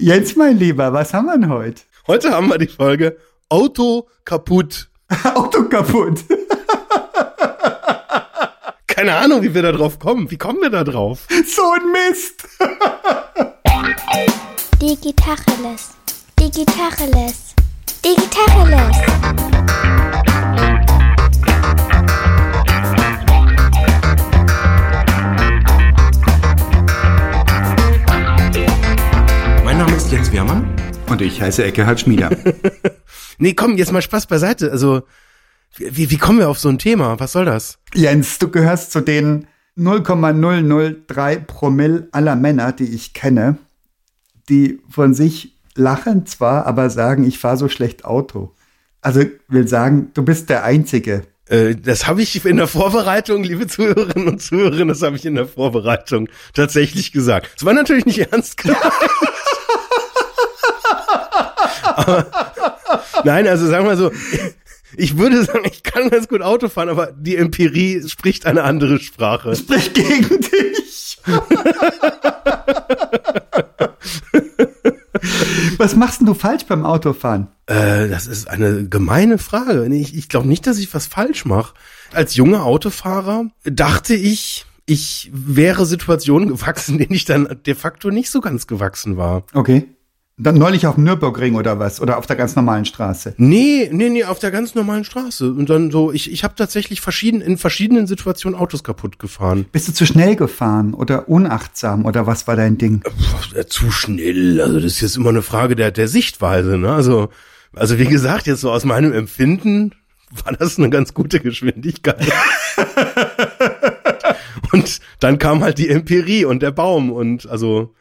Jens, mein Lieber, was haben wir denn heute? Heute haben wir die Folge Auto kaputt. Auto kaputt. Keine Ahnung, wie wir da drauf kommen. Wie kommen wir da drauf? So ein Mist. Digitacheles. Digitacheles. Digitacheles. Jens Wehrmann. Und ich heiße Eckehard Schmieder. Nee, komm, jetzt mal Spaß beiseite. Also, wie, wie kommen wir auf so ein Thema? Was soll das? Jens, du gehörst zu den 0,003 Promille aller Männer, die ich kenne, die von sich lachen zwar, aber sagen, ich fahre so schlecht Auto. Also will sagen, du bist der Einzige. Äh, das habe ich in der Vorbereitung, liebe Zuhörerinnen und Zuhörer, das habe ich in der Vorbereitung tatsächlich gesagt. Es war natürlich nicht ernst gemeint. nein, also sagen wir so, ich würde sagen, ich kann ganz gut Auto fahren, aber die Empirie spricht eine andere Sprache. Sprich gegen dich. Was machst denn du falsch beim Autofahren? Äh, das ist eine gemeine Frage. Ich, ich glaube nicht, dass ich was falsch mache. Als junger Autofahrer dachte ich, ich wäre Situationen gewachsen, denen ich dann de facto nicht so ganz gewachsen war. Okay. Dann neulich auf dem Nürburgring oder was? Oder auf der ganz normalen Straße? Nee, nee, nee, auf der ganz normalen Straße. Und dann so, ich, ich habe tatsächlich verschieden, in verschiedenen Situationen Autos kaputt gefahren. Bist du zu schnell gefahren oder unachtsam oder was war dein Ding? Puh, zu schnell. Also das ist jetzt immer eine Frage der, der Sichtweise. Ne? Also, also wie gesagt, jetzt so aus meinem Empfinden war das eine ganz gute Geschwindigkeit. und dann kam halt die Empirie und der Baum und also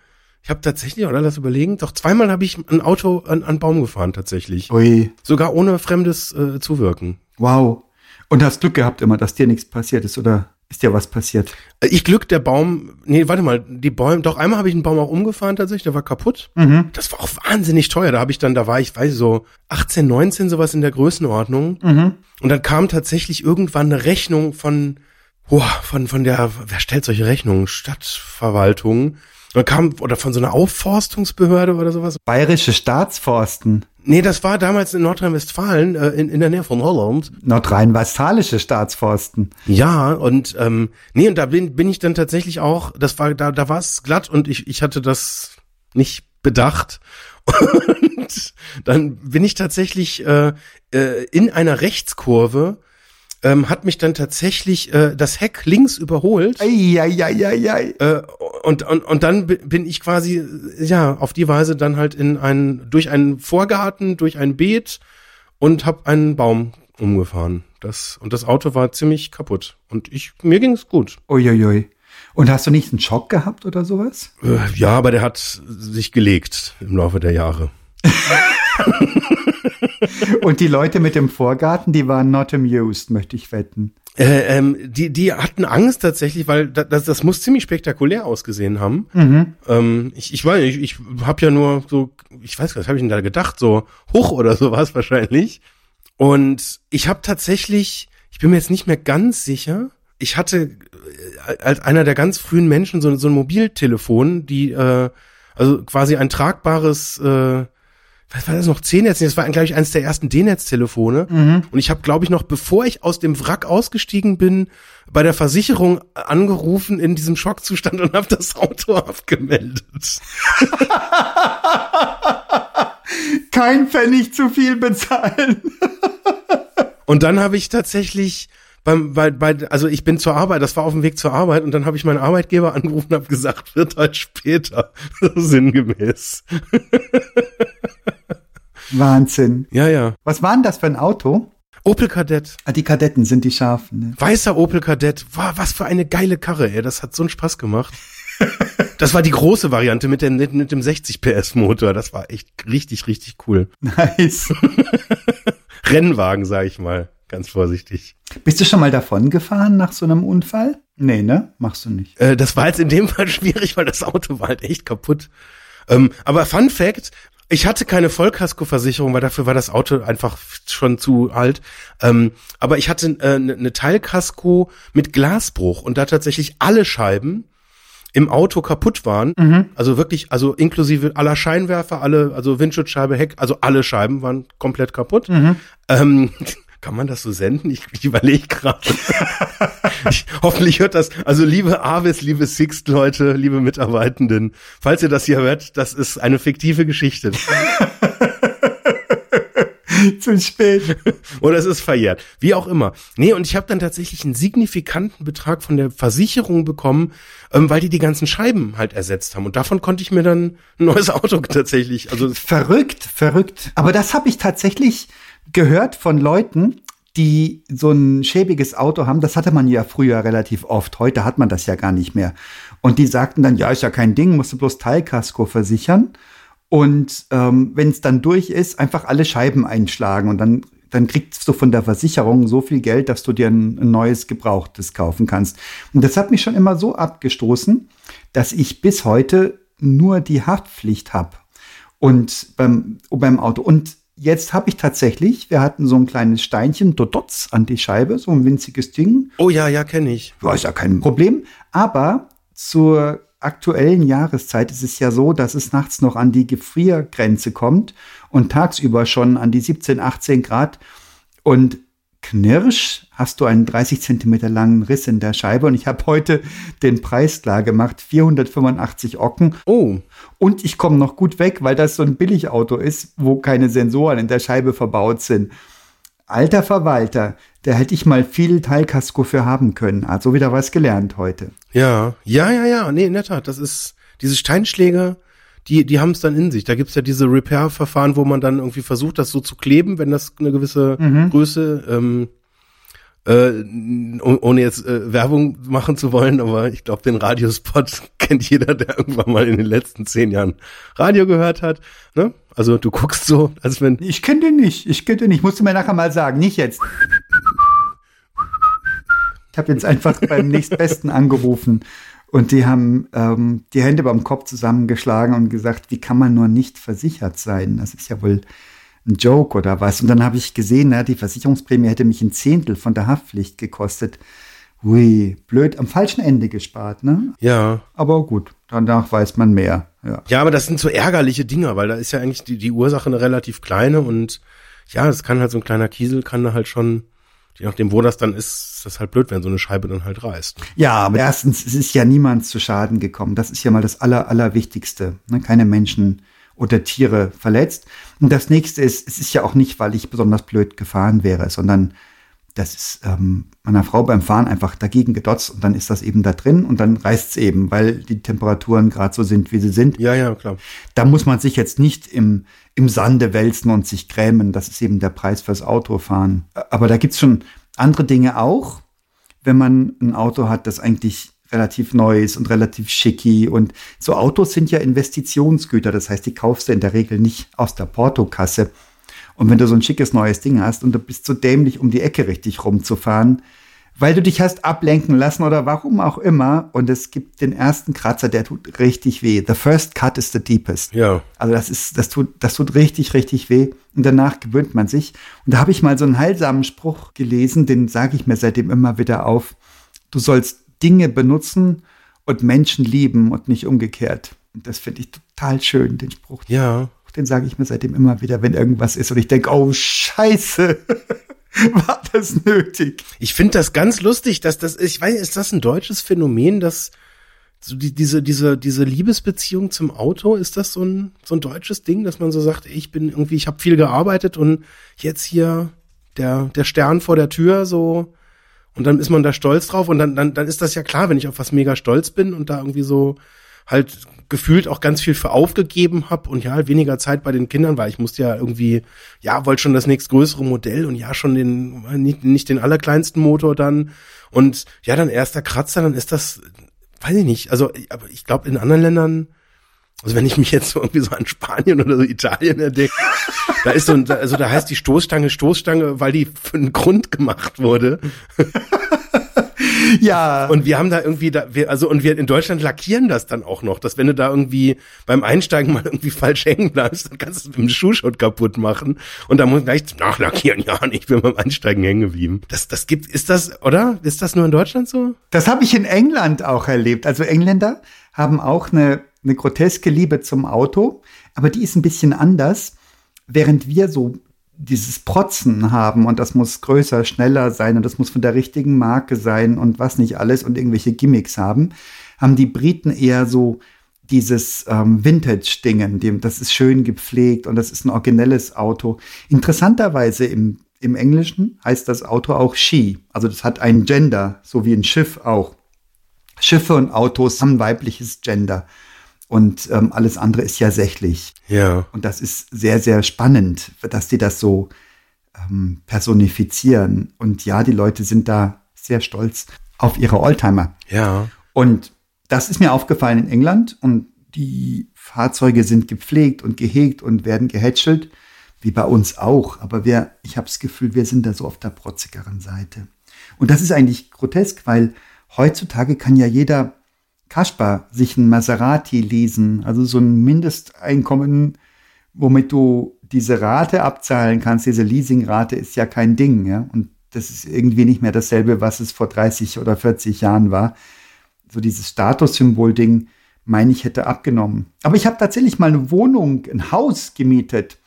ich habe tatsächlich, oder lass überlegen, doch zweimal habe ich ein Auto an, an Baum gefahren tatsächlich. Ui, Sogar ohne fremdes äh, Zuwirken. wow. Und hast Glück gehabt immer, dass dir nichts passiert ist oder ist dir was passiert? Äh, Ich Glück, der Baum, nee, warte mal, die Bäume, doch einmal habe ich einen Baum auch umgefahren tatsächlich, der war kaputt. Mhm. Das war auch wahnsinnig teuer. Da habe ich dann, da war ich, weiß ich, so 18, 19, sowas in der Größenordnung. Mhm. Und dann kam tatsächlich irgendwann eine Rechnung von, boah, von, von der, wer stellt solche Rechnungen? Stadtverwaltung. Dann kam, oder von so einer Aufforstungsbehörde oder sowas. Bayerische Staatsforsten, Nee, das war damals in Nordrhein-Westfalen, äh, in, in der Nähe von Holland. nordrhein-westfälische Staatsforsten. Ja, und ähm, nee, und da bin, bin ich dann tatsächlich auch, das war, da, da war es glatt und ich, ich hatte das nicht bedacht. Und dann bin ich tatsächlich äh, äh, in einer Rechtskurve, ähm, hat mich dann tatsächlich äh, das Heck links überholt. Eieieiei. Äh, und, und, und dann bi- bin ich quasi, ja, auf die Weise dann halt in einen, durch einen Vorgarten, durch ein Beet und hab einen Baum umgefahren. Das, und das Auto war ziemlich kaputt. Und ich, mir ging's gut. Uiuiui. Und hast du nicht einen Schock gehabt oder sowas? Äh, ja, aber der hat sich gelegt im Laufe der Jahre. Und die Leute mit dem Vorgarten, die waren not amused, möchte ich wetten. Äh, ähm, die, die hatten Angst tatsächlich, weil da- das, das muss ziemlich spektakulär ausgesehen haben. Ähm, ich, ich weiß nicht, ich, ich habe ja nur so, ich weiß gar nicht, was habe ich denn da gedacht, so hoch oder sowas wahrscheinlich. Und ich habe tatsächlich, ich bin mir jetzt nicht mehr ganz sicher, ich hatte äh, als einer der ganz frühen Menschen so, so ein Mobiltelefon, die, äh, also quasi ein tragbares, äh, was war das noch, C-Netz? Das war, glaube ich, eines der ersten D-Netz-Telefone. Und ich habe, glaube ich, noch, bevor ich aus dem Wrack ausgestiegen bin, bei der Versicherung angerufen in diesem Schockzustand und habe das Auto abgemeldet. Kein Pfennig zu viel bezahlen. Und dann habe ich tatsächlich beim, bei, bei, also ich bin zur Arbeit, das war auf dem Weg zur Arbeit und dann habe ich meinen Arbeitgeber angerufen und habe gesagt, wird halt später, sinngemäß. Wahnsinn. Ja, ja. Was war denn das für ein Auto? Opel Kadett. Ah, die Kadetten sind die scharfen. Ne? Weißer Opel Kadett. Wow, was für eine geile Karre, ey. Das hat so einen Spaß gemacht. Das war die große Variante mit, dem mit, mit dem 60 PS Motor. Das war echt richtig, richtig cool. Nice. Rennwagen, sag ich mal. Ganz vorsichtig. Bist du schon mal davon gefahren nach so einem Unfall? Nee, ne? Machst du nicht. Äh, das war jetzt in dem Fall schwierig, weil das Auto war halt echt kaputt. Ähm, aber Fun Fact, ich hatte keine Vollkaskoversicherung, weil dafür war das Auto einfach schon zu alt. Ähm, aber ich hatte eine äh, ne- ne Teilkasko mit Glasbruch und da tatsächlich alle Scheiben im Auto kaputt waren. Also wirklich, also inklusive aller Scheinwerfer, alle, also Windschutzscheibe, Heck, also alle Scheiben waren komplett kaputt. Ähm, kann man das so senden? Ich, ich überlege gerade. Ich- Hoffentlich hört das. Also liebe Avis, liebe Sixt-Leute, liebe Mitarbeitenden, falls ihr das hier hört, das ist eine fiktive Geschichte. Zu spät. Oder es ist verjährt. Wie auch immer. Nee, und ich habe dann tatsächlich einen signifikanten Betrag von der Versicherung bekommen, ähm, weil die die ganzen Scheiben halt ersetzt haben. Und davon konnte ich mir dann ein neues Auto tatsächlich, also Verrückt, verrückt. Aber das habe ich tatsächlich gehört von Leuten, die so ein schäbiges Auto haben. Das hatte man ja früher relativ oft. Heute hat man das ja gar nicht mehr. Und die sagten dann, ja, ist ja kein Ding, musst du bloß Teilkasko versichern. Und ähm, wenn es dann durch ist, einfach alle Scheiben einschlagen und dann dann kriegst du von der Versicherung so viel Geld, dass du dir ein, ein neues Gebrauchtes kaufen kannst. Und das hat mich schon immer so abgestoßen, dass ich bis heute nur die Haftpflicht habe und beim, beim Auto. Und jetzt habe ich tatsächlich, wir hatten so ein kleines Steinchen, Dodotz an die Scheibe, so ein winziges Ding. oh ja, ja, kenne ich. Ja, ist ja kein Problem. Aber zur aktuellen Jahreszeit ist es ja so, dass es nachts noch an die Gefriergrenze kommt und tagsüber schon an die 17, 18 Grad. Und knirsch hast du einen 30 Zentimeter langen Riss in der Scheibe. Und ich habe heute den Preis klar gemacht, 485 Ocken. Oh, Und ich komme noch gut weg, weil das so ein Billigauto ist, wo keine Sensoren in der Scheibe verbaut sind. Alter Verwalter, da hätte ich mal viel Teilkasko für haben können. Also wieder was gelernt heute. ja, ja, ja, ja, nee, in der Tat, das ist, diese Steinschläge, die, die haben es dann in sich. Da gibt's ja diese Repair-Verfahren, wo man dann irgendwie versucht, das so zu kleben, wenn das eine gewisse Größe, ähm, äh, oh- ohne jetzt äh, Werbung machen zu wollen, aber ich glaube, den Radiospot kennt jeder, der irgendwann mal in den letzten zehn Jahren Radio gehört hat. Ne? Also du guckst so, als wenn Ich kenne den nicht. Ich kenne den nicht. Musst du mir nachher mal sagen. Nicht jetzt. Ich habe jetzt einfach beim nächstbesten angerufen und die haben ähm, die Hände beim Kopf zusammengeschlagen und gesagt, wie kann man nur nicht versichert sein? Das ist ja wohl ein Joke oder was. Und dann habe ich gesehen, na, die Versicherungsprämie hätte mich ein Zehntel von der Haftpflicht gekostet. Hui, blöd, am falschen Ende gespart, ne? ja, Aber gut, danach weiß man mehr. Ja. Ja, aber das sind so ärgerliche Dinger, weil da ist ja eigentlich die, die Ursache eine relativ kleine und ja, es kann halt so ein kleiner Kiesel kann da halt schon, je nachdem wo das dann ist, ist das halt blöd, wenn so eine Scheibe dann halt reißt. Ja, aber erstens, es ist ja niemand zu Schaden gekommen. Das ist ja mal das Aller, Allerwichtigste. Ne? Keine Menschen oder Tiere verletzt. Und das nächste ist, es ist ja auch nicht, weil ich besonders blöd gefahren wäre, sondern das ist ähm, meiner Frau beim Fahren einfach dagegen gedotzt und dann ist das eben da drin und dann reißt es eben, weil die Temperaturen gerade so sind, wie sie sind. Ja, ja, klar. Da muss man sich jetzt nicht im, im Sande wälzen und sich grämen. Das ist eben der Preis fürs Autofahren. Aber da gibt's schon andere Dinge auch, wenn man ein Auto hat, das eigentlich relativ neu ist und relativ schicki. Und so Autos sind ja Investitionsgüter. Das heißt, die kaufst du in der Regel nicht aus der Portokasse. Und wenn du so ein schickes neues Ding hast und du bist so dämlich, um die Ecke richtig rumzufahren, weil du dich hast ablenken lassen oder warum auch immer, und es gibt den ersten Kratzer, der tut richtig weh. The first cut is the deepest. Ja. Also das ist, das tut, das tut richtig, richtig weh. Und danach gewöhnt man sich. Und da habe ich mal so einen heilsamen Spruch gelesen, den sage ich mir seitdem immer wieder auf. Du sollst Dinge benutzen und Menschen lieben und nicht umgekehrt. Und das finde ich total schön, den Spruch. Ja. Den sage ich mir seitdem immer wieder, wenn irgendwas ist und ich denke, oh Scheiße, war das nötig? Ich finde das ganz lustig, dass das, ich weiß, ist das ein deutsches Phänomen, dass so die, diese, diese, diese Liebesbeziehung zum Auto, ist das so ein, so ein deutsches Ding, dass man so sagt, ich bin irgendwie, ich habe viel gearbeitet und jetzt hier der, der Stern vor der Tür, so, und dann ist man da stolz drauf und dann, dann, dann ist das ja klar, wenn ich auf was mega stolz bin und da irgendwie so halt gefühlt auch ganz viel für aufgegeben habe und ja, weniger Zeit bei den Kindern, weil ich musste ja irgendwie, ja, wollte schon das nächstgrößere Modell und ja, schon den, nicht, nicht den allerkleinsten Motor dann. Und ja, dann erster Kratzer, dann ist das, weiß ich nicht, also, aber ich glaube in anderen Ländern, also wenn ich mich jetzt so irgendwie so an Spanien oder so Italien entdecke, da ist so, ein, also da heißt die Stoßstange Stoßstange, weil die für einen Grund gemacht wurde. Ja. Und wir haben da irgendwie da, wir, also und wir in Deutschland lackieren das dann auch noch, dass wenn du da irgendwie beim Einsteigen mal irgendwie falsch hängen bleibst, dann kannst du es mit dem Schuhschott kaputt machen. Und da muss gleich nachlackieren, ja, ich bin beim Einsteigen hängen geblieben. Das, das gibt, ist das, oder? Ist das nur in Deutschland so? Das habe ich in England auch erlebt. Also Engländer haben auch eine, eine groteske Liebe zum Auto, aber die ist ein bisschen anders. Während wir so dieses Protzen haben und das muss größer, schneller sein und das muss von der richtigen Marke sein und was nicht alles und irgendwelche Gimmicks haben, haben die Briten eher so dieses ähm, Vintage-Dingen, das ist schön gepflegt und das ist ein originelles Auto. Interessanterweise im, im Englischen heißt das Auto auch She, also das hat ein Gender, so wie ein Schiff auch. Schiffe und Autos haben weibliches Gender. Und ähm, alles andere ist ja sächlich. Ja. Und das ist sehr, sehr spannend, dass die das so ähm, personifizieren. Und ja, die Leute sind da sehr stolz auf ihre Oldtimer. Ja. Und das ist mir aufgefallen in England. Und die Fahrzeuge sind gepflegt und gehegt und werden gehätschelt, wie bei uns auch. Aber wir, ich habe das Gefühl, wir sind da so auf der protzigeren Seite. Und das ist eigentlich grotesk, weil heutzutage kann ja jeder Kaspar sich ein Maserati leasen, also so ein Mindesteinkommen, womit du diese Rate abzahlen kannst, diese Leasingrate ist ja kein Ding, ja. Und das ist irgendwie nicht mehr dasselbe, was es vor 30 oder 40 Jahren war. So dieses Statussymbol-Ding, meine ich, hätte abgenommen. Aber ich habe tatsächlich mal eine Wohnung, ein Haus gemietet.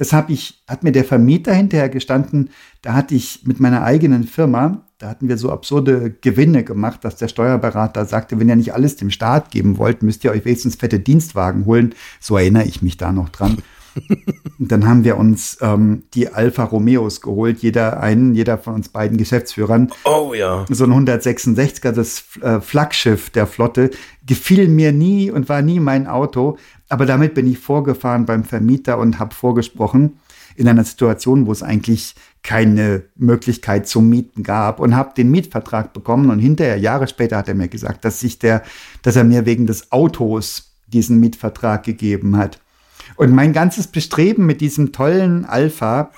Das habe ich, hat mir der Vermieter hinterher gestanden, da hatte ich mit meiner eigenen Firma da hatten wir so absurde Gewinne gemacht, dass der Steuerberater sagte, wenn ihr nicht alles dem Staat geben wollt, müsst ihr euch wenigstens fette Dienstwagen holen. So erinnere ich mich da noch dran. Und dann haben wir uns ähm, die Alfa Romeos geholt, jeder einen, jeder von uns beiden Geschäftsführern. Oh ja. So ein 166er, das äh, Flaggschiff der Flotte, gefiel mir nie und war nie mein Auto. Aber damit bin ich vorgefahren beim Vermieter und habe vorgesprochen in einer Situation, wo es eigentlich keine Möglichkeit zum Mieten gab und habe den Mietvertrag bekommen und hinterher Jahre später hat er mir gesagt, dass sich der, dass er mir wegen des Autos diesen Mietvertrag gegeben hat. Und mein ganzes Bestreben mit diesem tollen Alpha,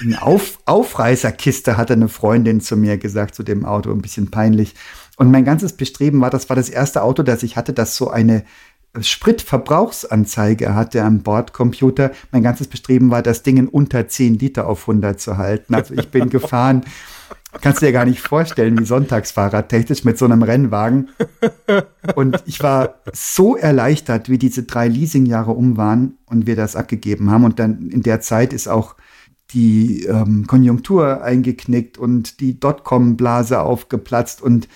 eine Auf, Aufreißerkiste hatte eine Freundin zu mir gesagt, zu dem Auto, ein bisschen peinlich. Und mein ganzes Bestreben war, das war das erste Auto, das ich hatte, das so eine Spritverbrauchsanzeige hatte am Bordcomputer. Mein ganzes Bestreben war, das Ding in unter 10 Liter auf 100 zu halten. Also ich bin gefahren, kannst du dir gar nicht vorstellen, wie Sonntagsfahrer technisch mit so einem Rennwagen. Und ich war so erleichtert, wie diese drei Leasingjahre um waren und wir das abgegeben haben. Und dann in der Zeit ist auch die ähm, Konjunktur eingeknickt und die Dotcom-Blase aufgeplatzt und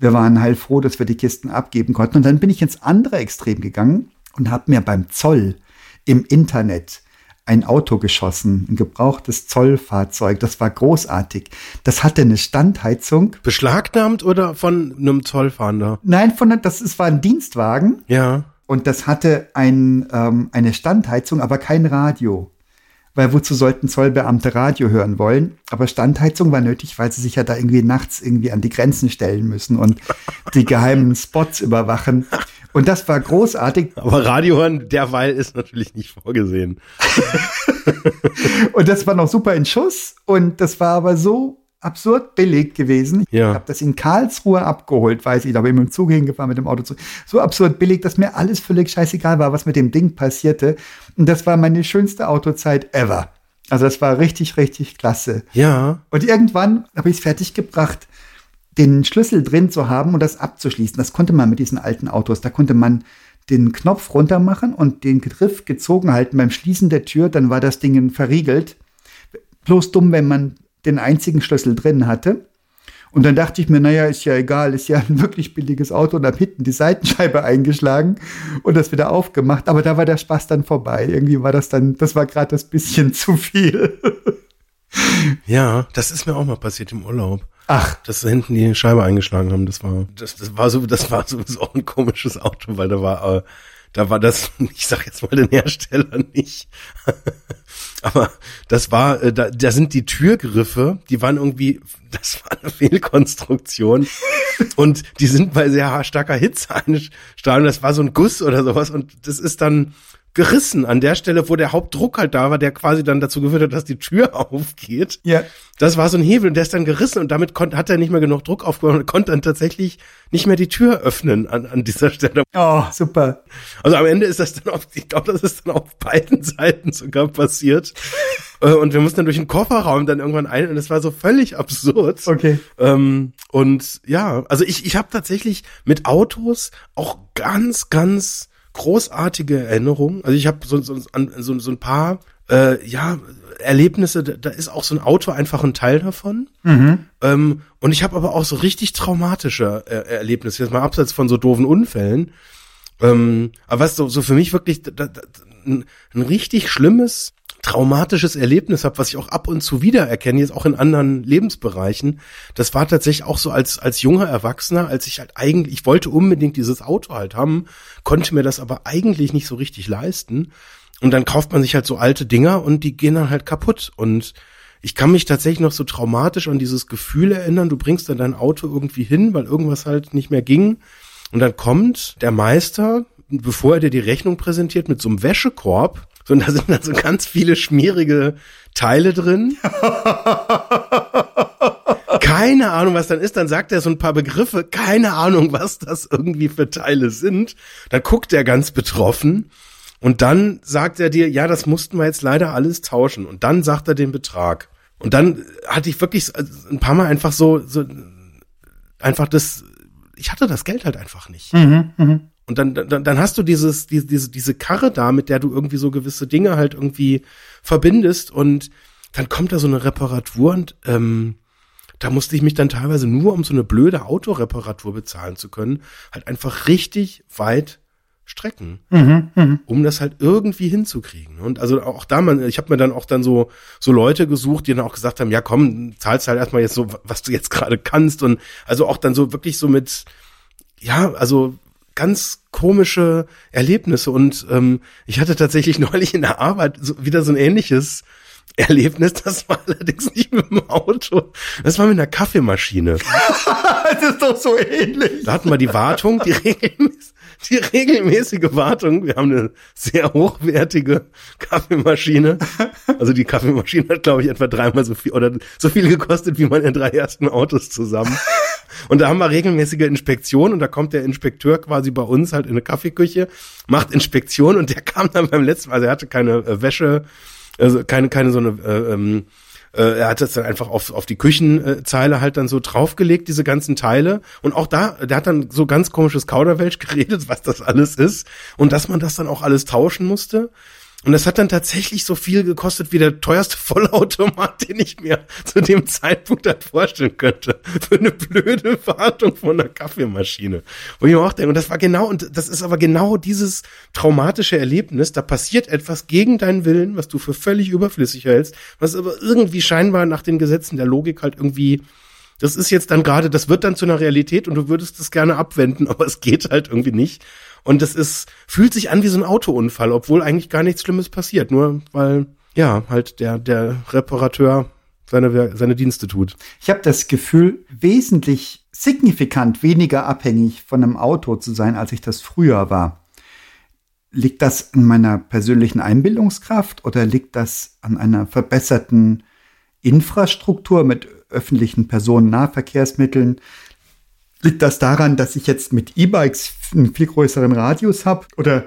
wir waren heilfroh, dass wir die Kisten abgeben konnten. Und dann bin ich ins andere Extrem gegangen und habe mir beim Zoll im Internet ein Auto geschossen, ein gebrauchtes Zollfahrzeug. Das war großartig. Das hatte eine Standheizung. Beschlagnahmt oder von einem Zollfahnder? Nein, von das es war ein Dienstwagen. Ja. Und das hatte ein, ähm, eine Standheizung, aber kein Radio weil wozu sollten Zollbeamte Radio hören wollen? Aber Standheizung war nötig, weil sie sich ja da irgendwie nachts irgendwie an die Grenzen stellen müssen und die geheimen Spots überwachen. Und das war großartig. Aber Radio hören derweil ist natürlich nicht vorgesehen. und das war noch super in Schuss und das war aber so absurd billig gewesen. Ja. Ich habe das in Karlsruhe abgeholt, weiß ich, da bin ich mit dem Zug hingefahren, mit dem Auto zu. So absurd billig, dass mir alles völlig scheißegal war, was mit dem Ding passierte. Und das war meine schönste Autozeit ever. Also das war richtig, richtig klasse. Ja. Und irgendwann habe ich es fertig gebracht, den Schlüssel drin zu haben und das abzuschließen. Das konnte man mit diesen alten Autos. Da konnte man den Knopf runter machen und den Griff gezogen halten beim Schließen der Tür, dann war das Ding verriegelt. Bloß dumm, wenn man den einzigen Schlüssel drin hatte. Und dann dachte ich mir, naja, ist ja egal, ist ja ein wirklich billiges Auto und habe hinten die Seitenscheibe eingeschlagen und das wieder aufgemacht. Aber da war der Spaß dann vorbei. Irgendwie war das dann, das war gerade das bisschen zu viel. ja, das ist mir auch mal passiert im Urlaub. Ach. Dass sie hinten die Scheibe eingeschlagen haben, das war, das, das war so, das war sowieso auch ein komisches Auto, weil da war, äh, da war das, ich sag jetzt mal den Hersteller nicht. Aber das war, äh, da, da sind die Türgriffe, die waren irgendwie, das war eine Fehlkonstruktion. und die sind bei sehr starker Hitze eingestrahlt. Das war so ein Guss oder sowas. Und das ist dann gerissen an der Stelle, wo der Hauptdruck halt da war, der quasi dann dazu geführt hat, dass die Tür aufgeht. Ja. Das war so ein Hebel und der ist dann gerissen und damit konnt, hat er nicht mehr genug Druck aufgebaut und konnte dann tatsächlich nicht mehr die Tür öffnen an, an dieser Stelle. Oh, super. Also am Ende ist das dann auf, ich glaube, das ist dann auf beiden Seiten sogar passiert. Äh, und wir mussten dann durch den Kofferraum dann irgendwann ein und das war so völlig absurd. Okay. Ähm, und ja, also ich, ich habe tatsächlich mit Autos auch ganz, ganz großartige Erinnerungen. Also ich habe so, so, so, so ein paar äh, ja, Erlebnisse, da, da ist auch so ein Auto einfach ein Teil davon. Mhm. Ähm, und ich habe aber auch so richtig traumatische äh, Erlebnisse, jetzt mal abseits von so doofen Unfällen. Ähm, aber was so, so für mich wirklich da, da, ein, ein richtig schlimmes traumatisches Erlebnis habe, was ich auch ab und zu wiedererkenne, jetzt auch in anderen Lebensbereichen. Das war tatsächlich auch so als, als junger Erwachsener, als ich halt eigentlich, ich wollte unbedingt dieses Auto halt haben, konnte mir das aber eigentlich nicht so richtig leisten. Und dann kauft man sich halt so alte Dinger und die gehen dann halt kaputt. Und ich kann mich tatsächlich noch so traumatisch an dieses Gefühl erinnern, du bringst dann dein Auto irgendwie hin, weil irgendwas halt nicht mehr ging. Und dann kommt der Meister, bevor er dir die Rechnung präsentiert, mit so einem Wäschekorb so, und da sind dann so ganz viele schmierige Teile drin. Keine Ahnung, was dann ist. Dann sagt er so ein paar Begriffe. Keine Ahnung, was das irgendwie für Teile sind. Dann guckt er ganz betroffen. Und dann sagt er dir, ja, das mussten wir jetzt leider alles tauschen. Und dann sagt er den Betrag. Und dann hatte ich wirklich ein paar Mal einfach so, so einfach das, ich hatte das Geld halt einfach nicht. Mhm, mh. Und dann, dann, dann hast du dieses, diese, diese, diese Karre da, mit der du irgendwie so gewisse Dinge halt irgendwie verbindest und dann kommt da so eine Reparatur und ähm, da musste ich mich dann teilweise nur, um so eine blöde Autoreparatur bezahlen zu können, halt einfach richtig weit strecken, Mhm, mh. um das halt irgendwie hinzukriegen. Und also auch da, man, ich habe mir dann auch dann so so Leute gesucht, die dann auch gesagt haben, ja komm, zahlst halt erstmal jetzt so, was du jetzt gerade kannst und also auch dann so wirklich so mit, ja, also ganz komische Erlebnisse und ähm, ich hatte tatsächlich neulich in der Arbeit so, wieder so ein ähnliches Erlebnis, das war allerdings nicht mit dem Auto, das war mit einer Kaffeemaschine. das ist doch so ähnlich. Da hatten wir die Wartung, die regelmäßig, die regelmäßige Wartung. Wir haben eine sehr hochwertige Kaffeemaschine. Also die Kaffeemaschine hat, glaube ich, etwa dreimal so viel oder so viel gekostet wie meine drei ersten Autos zusammen. Und da haben wir regelmäßige Inspektion und da kommt der Inspekteur quasi bei uns halt in eine Kaffeeküche, macht Inspektion und der kam dann beim letzten Mal, also er hatte keine äh, Wäsche, also keine, keine so eine, äh, ähm, äh, er hat das dann einfach auf, auf die Küchenzeile halt dann so draufgelegt, diese ganzen Teile. Und auch da, der hat dann so ganz komisches Kauderwelsch geredet, was das alles ist. Und dass man das dann auch alles tauschen musste. Und das hat dann tatsächlich so viel gekostet wie der teuerste Vollautomat, den ich mir zu dem Zeitpunkt halt vorstellen könnte. Für eine blöde Wartung von einer Kaffeemaschine. Wo ich mir auch denke, und das war genau, und das ist aber genau dieses traumatische Erlebnis, da passiert etwas gegen deinen Willen, was du für völlig überflüssig hältst, was aber irgendwie scheinbar nach den Gesetzen der Logik halt irgendwie das ist jetzt dann gerade, das wird dann zu einer Realität und du würdest es gerne abwenden, aber es geht halt irgendwie nicht. Und das ist, fühlt sich an wie so ein Autounfall, obwohl eigentlich gar nichts Schlimmes passiert, nur weil, ja, halt der, der Reparateur seine, seine Dienste tut. Ich habe das Gefühl, wesentlich signifikant weniger abhängig von einem Auto zu sein, als ich das früher war. Liegt das an meiner persönlichen Einbildungskraft oder liegt das an einer verbesserten Infrastruktur mit öffentlichen Personennahverkehrsmitteln? Liegt das daran, dass ich jetzt mit E-Bikes einen viel größeren Radius habe? Oder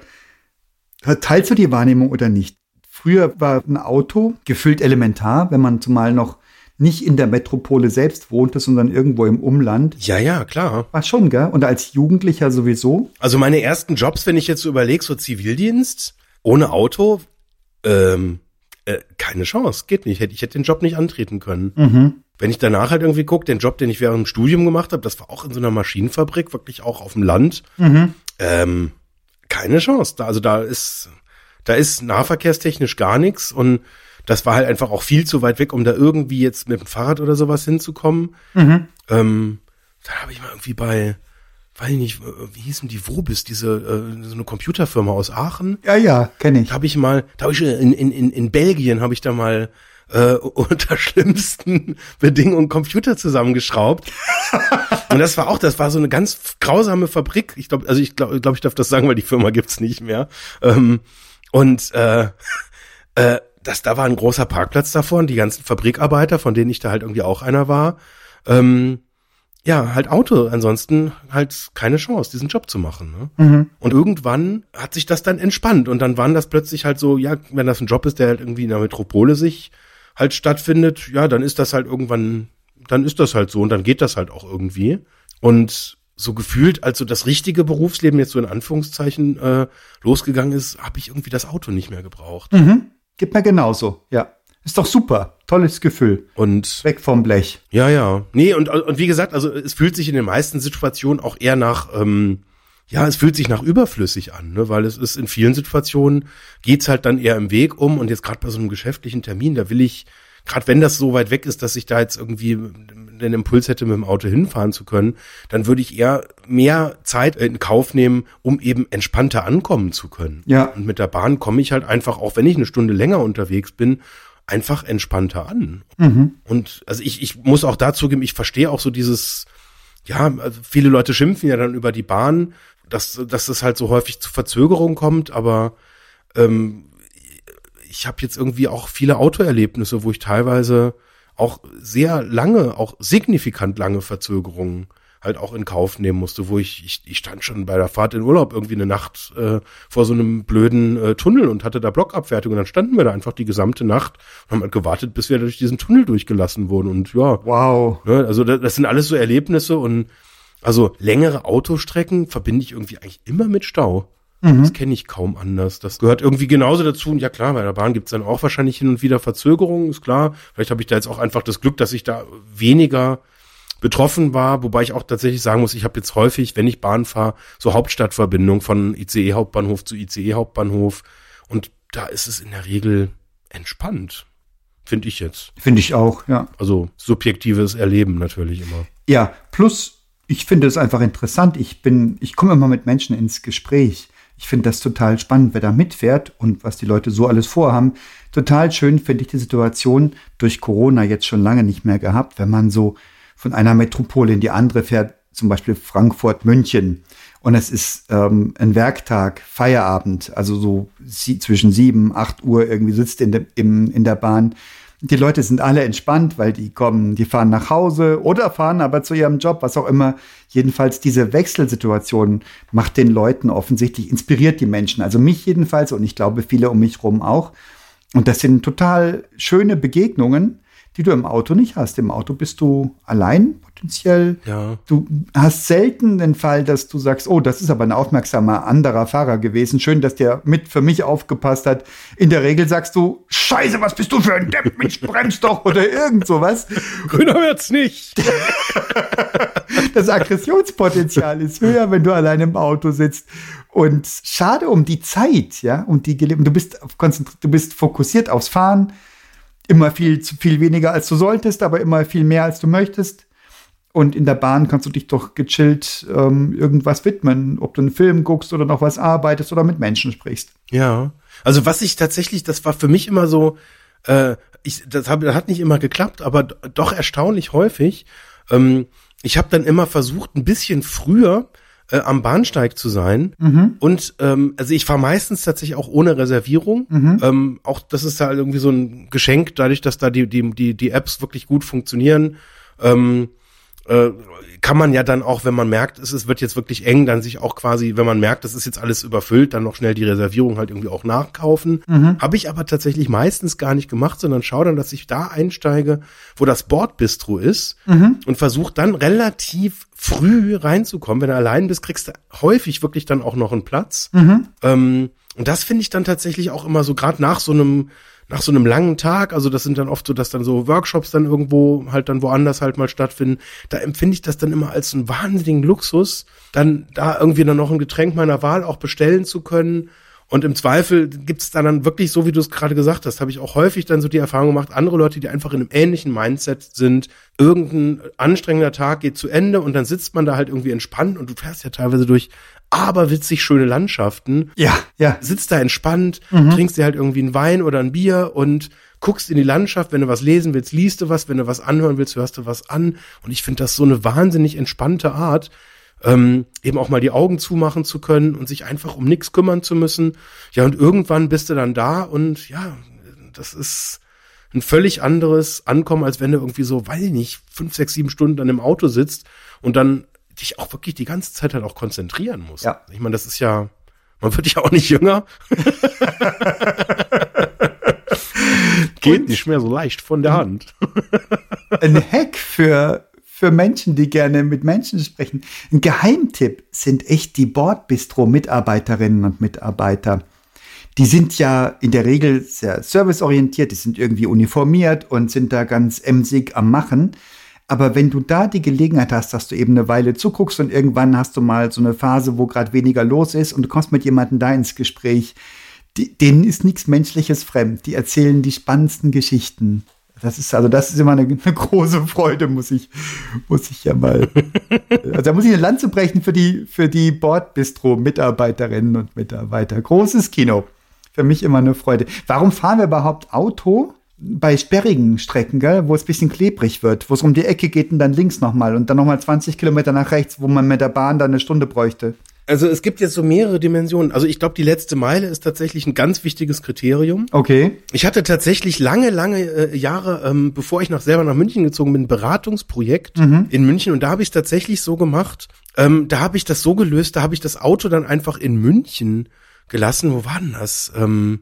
teilst du die Wahrnehmung oder nicht? Früher war ein Auto gefühlt elementar, wenn man zumal noch nicht in der Metropole selbst wohnte, sondern irgendwo im Umland. Ja, ja, klar. War schon, gell? Und als Jugendlicher sowieso. Also meine ersten Jobs, wenn ich jetzt so überlege, so Zivildienst, ohne Auto, ähm, äh, keine Chance, geht nicht. Ich hätte den Job nicht antreten können. Mhm. Wenn ich danach halt irgendwie gucke, den Job, den ich während dem Studium gemacht habe, das war auch in so einer Maschinenfabrik, wirklich auch auf dem Land. Mhm. Ähm, keine Chance. Da, also da ist, da ist nahverkehrstechnisch gar nichts und das war halt einfach auch viel zu weit weg, um da irgendwie jetzt mit dem Fahrrad oder sowas hinzukommen. Mhm. Ähm, dann habe ich mal irgendwie bei, weiß ich nicht, wie hießen die Wobis, diese äh, so eine Computerfirma aus Aachen. Ja, ja, kenne ich. Da habe ich mal, da habe ich in, in, in, in Belgien habe ich da mal äh, unter schlimmsten Bedingungen Computer zusammengeschraubt. Und das war auch, das war so eine ganz grausame Fabrik. Ich glaube, also ich glaube, glaub, ich darf das sagen, weil die Firma gibt's nicht mehr. Ähm, Und äh, äh, das, da war ein großer Parkplatz davon, die ganzen Fabrikarbeiter, von denen ich da halt irgendwie auch einer war. Ähm, ja, halt Auto, ansonsten halt keine Chance, diesen Job zu machen. Ne? Mhm. Und irgendwann hat sich das dann entspannt und dann waren das plötzlich halt so, ja, wenn das ein Job ist, der halt irgendwie in der Metropole sich halt stattfindet, ja, dann ist das halt irgendwann, dann ist das halt so und dann geht das halt auch irgendwie. Und so gefühlt, als so das richtige Berufsleben jetzt so in Anführungszeichen äh, losgegangen ist, habe ich irgendwie das Auto nicht mehr gebraucht. Mhm. Gibt mir genauso, ja. Ist doch super. Tolles Gefühl. Und weg vom Blech. Ja, ja. Nee, und, und wie gesagt, also es fühlt sich in den meisten Situationen auch eher nach, ähm, ja, es fühlt sich nach überflüssig an, ne? weil es ist in vielen Situationen geht's halt dann eher im Weg um und jetzt gerade bei so einem geschäftlichen Termin, da will ich, gerade wenn das so weit weg ist, dass ich da jetzt irgendwie den Impuls hätte, mit dem Auto hinfahren zu können, dann würde ich eher mehr Zeit in Kauf nehmen, um eben entspannter ankommen zu können. Ja. Und mit der Bahn komme ich halt einfach, auch wenn ich eine Stunde länger unterwegs bin, einfach entspannter an. Mhm. Und also ich, ich muss auch dazu geben, ich verstehe auch so dieses, ja, also viele Leute schimpfen ja dann über die Bahn, dass, dass es halt so häufig zu Verzögerungen kommt, aber ähm, ich habe jetzt irgendwie auch viele Autoerlebnisse, wo ich teilweise auch sehr lange, auch signifikant lange Verzögerungen halt auch in Kauf nehmen musste, wo ich, ich, ich stand schon bei der Fahrt in Urlaub irgendwie eine Nacht äh, vor so einem blöden äh, Tunnel und hatte da Blockabfertigung und dann standen wir da einfach die gesamte Nacht und haben halt gewartet, bis wir durch diesen Tunnel durchgelassen wurden und ja. Wow. Ne, also das, das sind alles so Erlebnisse und also längere Autostrecken verbinde ich irgendwie eigentlich immer mit Stau. Mhm. Das kenne ich kaum anders. Das gehört irgendwie genauso dazu. Und ja klar, bei der Bahn gibt's dann auch wahrscheinlich hin und wieder Verzögerungen, ist klar. Vielleicht habe ich da jetzt auch einfach das Glück, dass ich da weniger betroffen war, wobei ich auch tatsächlich sagen muss, ich habe jetzt häufig, wenn ich Bahn fahre, so Hauptstadtverbindung von ICE Hauptbahnhof zu ICE Hauptbahnhof und da ist es in der Regel entspannt, finde ich jetzt. Finde ich auch, ja. Also subjektives Erleben natürlich immer. Ja, plus ich finde es einfach interessant. Ich bin, ich komme immer mit Menschen ins Gespräch. Ich finde das total spannend, wer da mitfährt und was die Leute so alles vorhaben. Total schön finde ich die Situation durch Corona jetzt schon lange nicht mehr gehabt, wenn man so von einer Metropole in die andere fährt, zum Beispiel Frankfurt, München. Und es ist ähm, ein Werktag, Feierabend, also so sie, zwischen sieben, acht Uhr irgendwie sitzt in, de, im, in der Bahn. Die Leute sind alle entspannt, weil die kommen, die fahren nach Hause oder fahren aber zu ihrem Job, was auch immer. Jedenfalls diese Wechselsituation macht den Leuten offensichtlich, inspiriert die Menschen. Also mich jedenfalls und ich glaube viele um mich rum auch. Und das sind total schöne Begegnungen, die du im Auto nicht hast. Im Auto bist du allein potenziell. Ja. Du hast selten den Fall, dass du sagst, oh, das ist aber ein aufmerksamer anderer Fahrer gewesen. Schön, dass der mit für mich aufgepasst hat. In der Regel sagst du, Scheiße, was bist du für ein Depp? Mensch, bremst doch oder irgend sowas. Grüner wird's nicht. das Aggressionspotenzial ist höher, wenn du allein im Auto sitzt. Und schade um die Zeit, ja, und die du bist konzentriert, du bist fokussiert aufs Fahren immer viel, viel weniger als du solltest, aber immer viel mehr als du möchtest. Und in der Bahn kannst du dich doch gechillt ähm, irgendwas widmen, ob du einen Film guckst oder noch was arbeitest oder mit Menschen sprichst. Ja, also was ich tatsächlich, das war für mich immer so, äh, ich, das, hab, das hat nicht immer geklappt, aber doch erstaunlich häufig. Ähm, ich habe dann immer versucht, ein bisschen früher äh, am Bahnsteig zu sein. Mhm. Und ähm, also ich fahre meistens tatsächlich auch ohne Reservierung. Mhm. Ähm, auch das ist da irgendwie so ein Geschenk, dadurch, dass da die, die, die, die Apps wirklich gut funktionieren. Ähm, äh, kann man ja dann auch, wenn man merkt, es, es wird jetzt wirklich eng, dann sich auch quasi, wenn man merkt, das ist jetzt alles überfüllt, dann noch schnell die Reservierung halt irgendwie auch nachkaufen. Mhm. Habe ich aber tatsächlich meistens gar nicht gemacht, sondern schaue dann, dass ich da einsteige, wo das Bordbistro ist mhm. und versuche dann relativ früh reinzukommen. Wenn du allein bist, kriegst du häufig wirklich dann auch noch einen Platz. Mhm. Ähm, und das finde ich dann tatsächlich auch immer so, gerade nach so einem nach so einem langen Tag, also das sind dann oft so, dass dann so Workshops dann irgendwo halt dann woanders halt mal stattfinden, da empfinde ich das dann immer als einen wahnsinnigen Luxus, dann da irgendwie dann noch ein Getränk meiner Wahl auch bestellen zu können. Und im Zweifel gibt's dann, dann wirklich, so wie du es gerade gesagt hast, habe ich auch häufig dann so die Erfahrung gemacht, andere Leute, die einfach in einem ähnlichen Mindset sind, irgendein anstrengender Tag geht zu Ende und dann sitzt man da halt irgendwie entspannt und du fährst ja teilweise durch aber witzig schöne Landschaften. Ja, ja. Sitzt da entspannt, mhm. trinkst dir halt irgendwie einen Wein oder ein Bier und guckst in die Landschaft. Wenn du was lesen willst, liest du was. Wenn du was anhören willst, hörst du was an. Und ich finde das so eine wahnsinnig entspannte Art. ähm, eben auch mal die Augen zumachen zu können und sich einfach um nichts kümmern zu müssen. Ja, und irgendwann bist du dann da und ja, das ist ein völlig anderes Ankommen, als wenn du irgendwie so, weiß ich nicht, fünf, sechs, sieben Stunden dann im Auto sitzt und dann dich auch wirklich die ganze Zeit halt auch konzentrieren musst. Ja. Ich meine, das ist ja, man wird ja auch nicht jünger. Geht nicht mehr so leicht von der Hand. Ein Hack für, für Menschen, die gerne mit Menschen sprechen. Ein Geheimtipp sind echt die Bordbistro-Mitarbeiterinnen und Mitarbeiter. Die sind ja in der Regel sehr serviceorientiert, die sind irgendwie uniformiert und sind da ganz emsig am Machen. Aber wenn du da die Gelegenheit hast, dass du eben eine Weile zuguckst und irgendwann hast du mal so eine Phase, wo gerade weniger los ist und du kommst mit jemandem da ins Gespräch, die, denen ist nichts Menschliches fremd. Die erzählen die spannendsten Geschichten. Das ist also, das ist immer eine, eine große Freude, muss ich, muss ich ja mal. also da muss ich eine Lanze brechen für die, für die Bordbistro-Mitarbeiterinnen und Mitarbeiter. Großes Kino. Für mich immer eine Freude. Warum fahren wir überhaupt Auto? Bei sperrigen Strecken, gell, wo es ein bisschen klebrig wird, wo es um die Ecke geht und dann links nochmal und dann nochmal 20 Kilometer nach rechts, wo man mit der Bahn dann eine Stunde bräuchte. Also es gibt jetzt so mehrere Dimensionen. Also ich glaube, die letzte Meile ist tatsächlich ein ganz wichtiges Kriterium. Okay. Ich hatte tatsächlich lange, lange äh, Jahre, ähm, bevor ich nach selber nach München gezogen bin, ein Beratungsprojekt Mhm. in München und da habe ich es tatsächlich so gemacht. Ähm, da habe ich das so gelöst, da habe ich das Auto dann einfach in München gelassen. Wo war denn das? Ähm,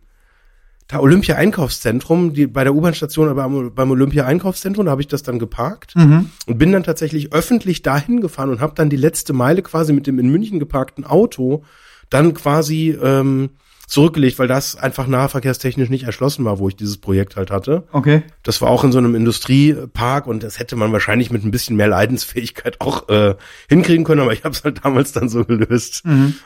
Olympia Einkaufszentrum, die bei der U-Bahn-Station, aber am- beim Olympia Einkaufszentrum, da habe ich das dann geparkt Mhm. und bin dann tatsächlich öffentlich dahin gefahren und habe dann die letzte Meile quasi mit dem in München geparkten Auto dann quasi ähm, zurückgelegt, weil das einfach nahverkehrstechnisch nicht erschlossen war, wo ich dieses Projekt halt hatte. Okay. Das war auch in so einem Industriepark und das hätte man wahrscheinlich mit ein bisschen mehr Leidensfähigkeit auch äh, hinkriegen können, aber ich habe es halt damals dann so gelöst.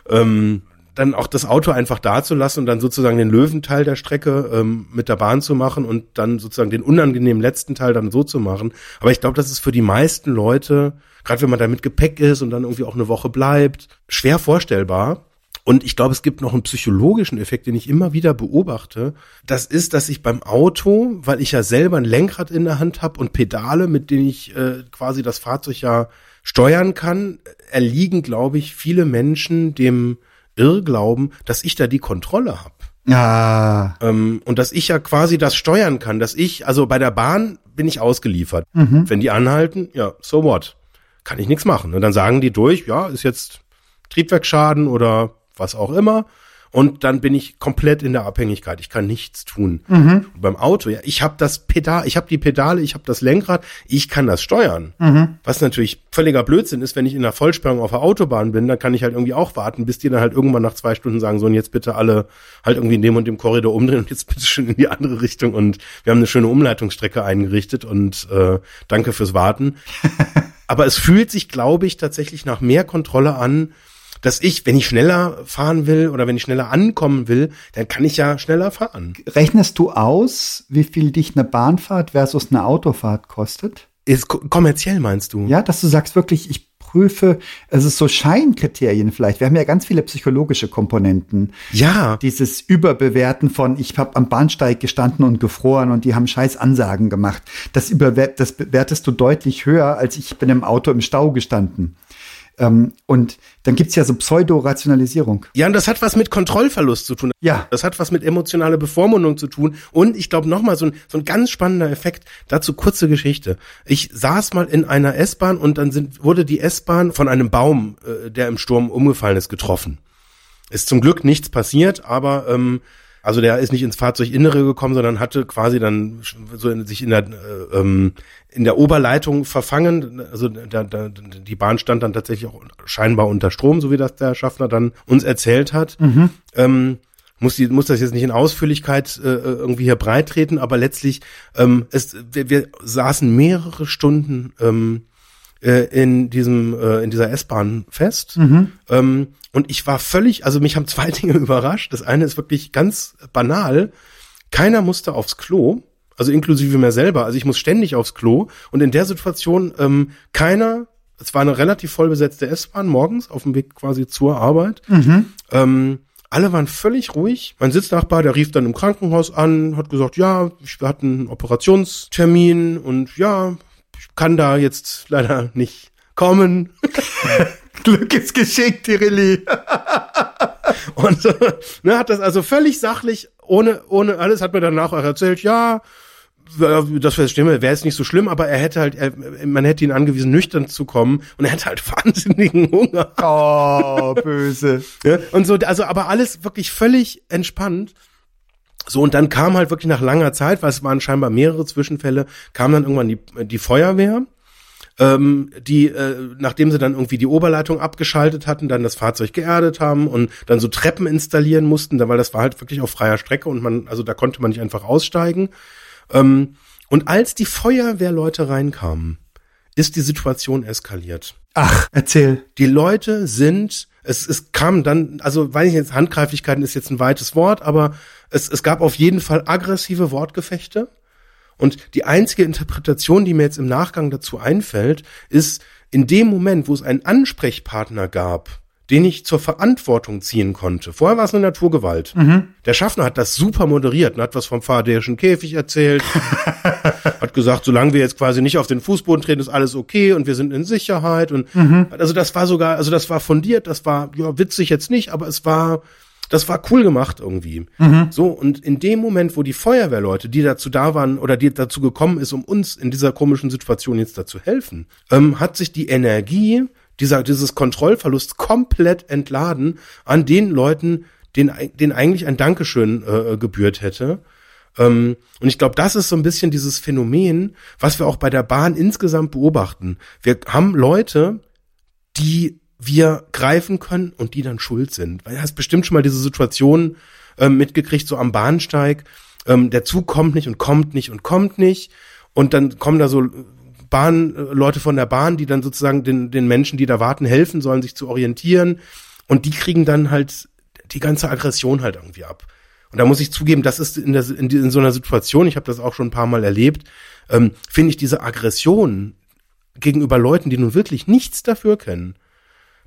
Ähm, dann auch das Auto einfach da zu lassen und dann sozusagen den Löwenteil der Strecke ähm, mit der Bahn zu machen und dann sozusagen den unangenehmen letzten Teil dann so zu machen. Aber ich glaube, das ist für die meisten Leute, gerade wenn man da mit Gepäck ist und dann irgendwie auch eine Woche bleibt, schwer vorstellbar. Und ich glaube, es gibt noch einen psychologischen Effekt, den ich immer wieder beobachte. Das ist, dass ich beim Auto, weil ich ja selber ein Lenkrad in der Hand habe und Pedale, mit denen ich äh, quasi das Fahrzeug ja steuern kann, erliegen, glaube ich, viele Menschen dem Irrglauben, dass ich da die Kontrolle habe. Ja. Ähm, und dass ich ja quasi das steuern kann, dass ich, also bei der Bahn bin ich ausgeliefert. Wenn die anhalten, ja, so what? Kann ich nichts machen. Und dann sagen die durch, ja, ist jetzt Triebwerksschaden oder was auch immer. Und dann bin ich komplett in der Abhängigkeit. Ich kann nichts tun. Und beim Auto, ja, ich habe das Pedal, ich habe die Pedale, ich habe das Lenkrad, ich kann das steuern. Was natürlich völliger Blödsinn ist, wenn ich in der Vollsperrung auf der Autobahn bin, dann kann ich halt irgendwie auch warten, bis die dann halt irgendwann nach zwei Stunden sagen, so und jetzt bitte alle halt irgendwie in dem und dem Korridor umdrehen und jetzt bitte schön in die andere Richtung und wir haben eine schöne Umleitungsstrecke eingerichtet und äh, danke fürs Warten. Aber es fühlt sich, glaube ich, tatsächlich nach mehr Kontrolle an, dass ich, wenn ich schneller fahren will oder wenn ich schneller ankommen will, dann kann ich ja schneller fahren. Rechnest du aus, wie viel dich eine Bahnfahrt versus eine Autofahrt kostet? Ist ko- kommerziell meinst du? Ja, dass du sagst wirklich, ich prüfe, es ist so Scheinkriterien vielleicht. Wir haben ja ganz viele psychologische Komponenten. Ja. Dieses Überbewerten von, ich habe am Bahnsteig gestanden und gefroren und die haben scheiß Ansagen gemacht. Das, überwer das bewertest du deutlich höher, als ich bin im Auto im Stau gestanden. Ähm, und dann gibt's ja so Pseudo-Rationalisierung. Ja, und das hat was mit Kontrollverlust zu tun. Ja. Das hat was mit emotionaler Bevormundung zu tun. Und ich glaube nochmal so ein, so ein ganz spannender Effekt. Dazu kurze Geschichte. Ich saß mal in einer S-Bahn und dann sind, wurde die S-Bahn von einem Baum, äh, der im Sturm umgefallen ist, getroffen. Ist zum Glück nichts passiert, aber ähm, also der ist nicht ins Fahrzeuginnere gekommen, sondern hatte quasi dann so in, sich in der äh, ähm, in der Oberleitung verfangen. Also da, da, die Bahn stand dann tatsächlich auch scheinbar unter Strom, so wie das der Schaffner dann uns erzählt hat. Ähm, muss, die, muss das jetzt nicht in Ausführlichkeit äh, irgendwie hier breit treten, aber letztlich ähm, es, wir, wir saßen mehrere Stunden ähm, äh, in diesem äh, in dieser S-Bahn fest ähm, und ich war völlig, also mich haben zwei Dinge überrascht. Das eine ist wirklich ganz banal. Keiner musste aufs Klo, also inklusive mir selber. Also ich muss ständig aufs Klo und in der Situation ähm, keiner. Es war eine relativ voll besetzte S-Bahn morgens auf dem Weg quasi zur Arbeit. Ähm, alle waren völlig ruhig. Mein Sitznachbar, der rief dann im Krankenhaus an, hat gesagt, ja, wir hatten einen Operationstermin und ja, kann da jetzt leider nicht kommen. Glück ist geschickt, Tirili. Und ne, hat das also völlig sachlich, ohne, ohne alles, hat mir danach auch erzählt, ja, das wäre Stimme, wäre jetzt nicht so schlimm, aber er hätte halt, er, man hätte ihn angewiesen, nüchtern zu kommen und er hätte halt wahnsinnigen Hunger. Oh, böse. Ja, und so, also aber alles wirklich völlig entspannt. So, und dann kam halt wirklich nach langer Zeit, weil es waren scheinbar mehrere Zwischenfälle, kam dann irgendwann die, die Feuerwehr, ähm, die, äh, nachdem sie dann irgendwie die Oberleitung abgeschaltet hatten, dann das Fahrzeug geerdet haben und dann so Treppen installieren mussten, weil das war halt wirklich auf freier Strecke und man, also da konnte man nicht einfach aussteigen. Ähm, und als die Feuerwehrleute reinkamen, ist die Situation eskaliert. Ach, erzähl. Die Leute sind, es, es kam dann, also weiß ich jetzt, Handgreiflichkeiten ist jetzt ein weites Wort, aber es, es gab auf jeden Fall aggressive Wortgefechte. Und die einzige Interpretation, die mir jetzt im Nachgang dazu einfällt, ist, in dem Moment, wo es einen Ansprechpartner gab, den ich zur Verantwortung ziehen konnte. Vorher war es eine Naturgewalt. Mhm. Der Schaffner hat das super moderiert und hat was vom faradäischen Käfig erzählt. hat gesagt, solange wir jetzt quasi nicht auf den Fußboden treten, ist alles okay und wir sind in Sicherheit. Und mhm. also das war sogar, also das war fundiert, das war ja witzig jetzt nicht, aber es war, das war cool gemacht irgendwie. Mhm. So, und in dem Moment, wo die Feuerwehrleute, die dazu da waren oder die dazu gekommen ist, um uns in dieser komischen Situation jetzt dazu helfen, ähm, hat sich die Energie dieser, dieses Kontrollverlust komplett entladen an den Leuten, den, den eigentlich ein Dankeschön äh, gebührt hätte. Ähm, und ich glaube, das ist so ein bisschen dieses Phänomen, was wir auch bei der Bahn insgesamt beobachten. Wir haben Leute, die wir greifen können und die dann schuld sind. Weil du hast bestimmt schon mal diese Situation äh, mitgekriegt, so am Bahnsteig. Ähm, der Zug kommt nicht und kommt nicht und kommt nicht. Und dann kommen da so Bahn, äh, Leute von der Bahn, die dann sozusagen den, den Menschen, die da warten, helfen sollen, sich zu orientieren. Und die kriegen dann halt die ganze Aggression halt irgendwie ab. Und da muss ich zugeben, das ist in, der, in, in so einer Situation, ich habe das auch schon ein paar Mal erlebt, ähm, finde ich diese Aggression gegenüber Leuten, die nun wirklich nichts dafür kennen,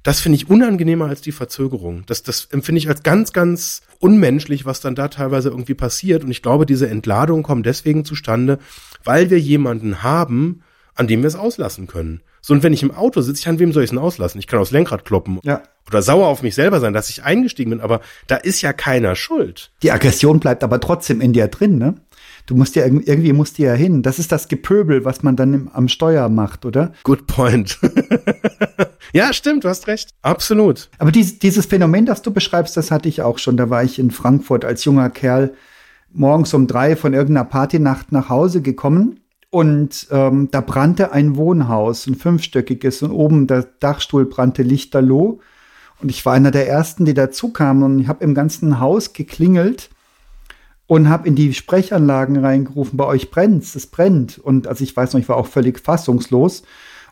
das finde ich unangenehmer als die Verzögerung. Das, das empfinde ich als ganz, ganz unmenschlich, was dann da teilweise irgendwie passiert. Und ich glaube, diese Entladung kommt deswegen zustande, weil wir jemanden haben, an dem wir es auslassen können. So, und wenn ich im Auto sitze, ich an wem soll ich es denn auslassen? Ich kann aufs Lenkrad kloppen. Ja. Oder sauer auf mich selber sein, dass ich eingestiegen bin, aber da ist ja keiner schuld. Die Aggression bleibt aber trotzdem in dir drin, ne? Du musst ja irgendwie musst du ja hin. Das ist das Gepöbel, was man dann im, am Steuer macht, oder? Good point. ja, stimmt, du hast recht. Absolut. Aber dies, dieses Phänomen, das du beschreibst, das hatte ich auch schon. Da war ich in Frankfurt als junger Kerl morgens um drei von irgendeiner Partynacht nach Hause gekommen und ähm, da brannte ein Wohnhaus, ein fünfstöckiges, und oben der Dachstuhl brannte lichterloh. Und ich war einer der ersten, die dazu kamen und ich habe im ganzen Haus geklingelt und habe in die Sprechanlagen reingerufen, bei euch brennt's, es brennt. Und also ich weiß noch, ich war auch völlig fassungslos.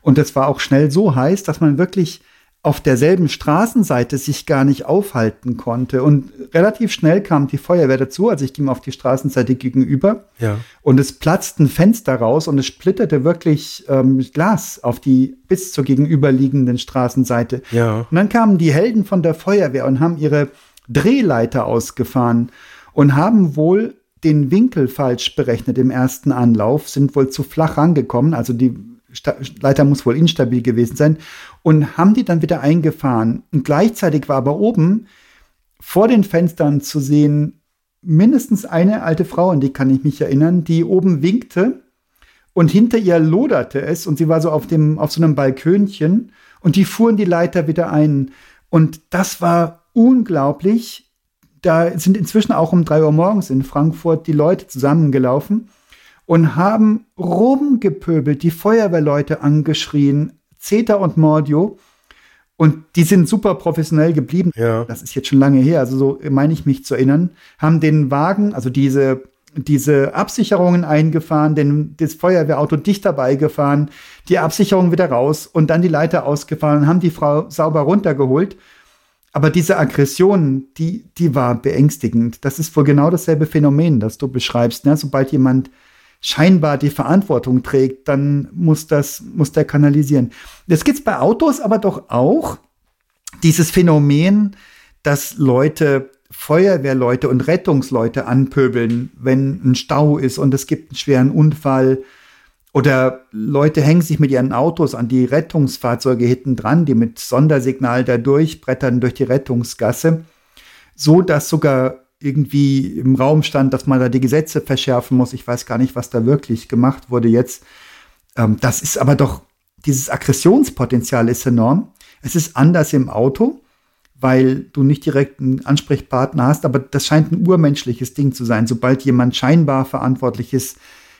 Und es war auch schnell so heiß, dass man wirklich auf derselben Straßenseite sich gar nicht aufhalten konnte. Und relativ schnell kam die Feuerwehr dazu, also ich ging auf die Straßenseite gegenüber. Ja. Und es platzt ein Fenster raus und es splitterte wirklich ähm, Glas auf die bis zur gegenüberliegenden Straßenseite. Ja. Und dann kamen die Helden von der Feuerwehr und haben ihre Drehleiter ausgefahren und haben wohl den Winkel falsch berechnet im ersten Anlauf, sind wohl zu flach rangekommen, also die Leiter muss wohl instabil gewesen sein und haben die dann wieder eingefahren. Und gleichzeitig war aber oben vor den Fenstern zu sehen mindestens eine alte Frau, an die kann ich mich erinnern, die oben winkte und hinter ihr loderte es und sie war so auf dem auf so einem Balkönchen und die fuhren die Leiter wieder ein und das war unglaublich. Da sind inzwischen auch um drei Uhr morgens in Frankfurt die Leute zusammengelaufen und haben rumgepöbelt, die Feuerwehrleute angeschrien, Zeta und Mordio. Und die sind super professionell geblieben. Ja. Das ist jetzt schon lange her, also so meine ich mich zu erinnern. Haben den Wagen, also diese, diese Absicherungen eingefahren, den, das Feuerwehrauto dicht dabei gefahren, die Absicherung wieder raus und dann die Leiter ausgefahren und haben die Frau sauber runtergeholt. Aber diese Aggression, die, die war beängstigend. Das ist wohl genau dasselbe Phänomen, das du beschreibst. Ne? Sobald jemand scheinbar die Verantwortung trägt, dann muss das, muss der kanalisieren. Das gibt's bei Autos aber doch auch. Dieses Phänomen, dass Leute, Feuerwehrleute und Rettungsleute anpöbeln, wenn ein Stau ist und es gibt einen schweren Unfall Oder Leute hängen sich mit ihren Autos an die Rettungsfahrzeuge hinten dran, die mit Sondersignal da durchbrettern durch die Rettungsgasse, so dass sogar irgendwie im Raum stand, dass man da die Gesetze verschärfen muss. Ich weiß gar nicht, was da wirklich gemacht wurde jetzt. Ähm, das ist aber doch, dieses Aggressionspotenzial ist enorm. Es ist anders im Auto, weil du nicht direkt einen Ansprechpartner hast, aber das scheint ein urmenschliches Ding zu sein. Sobald jemand scheinbar verantwortlich ist,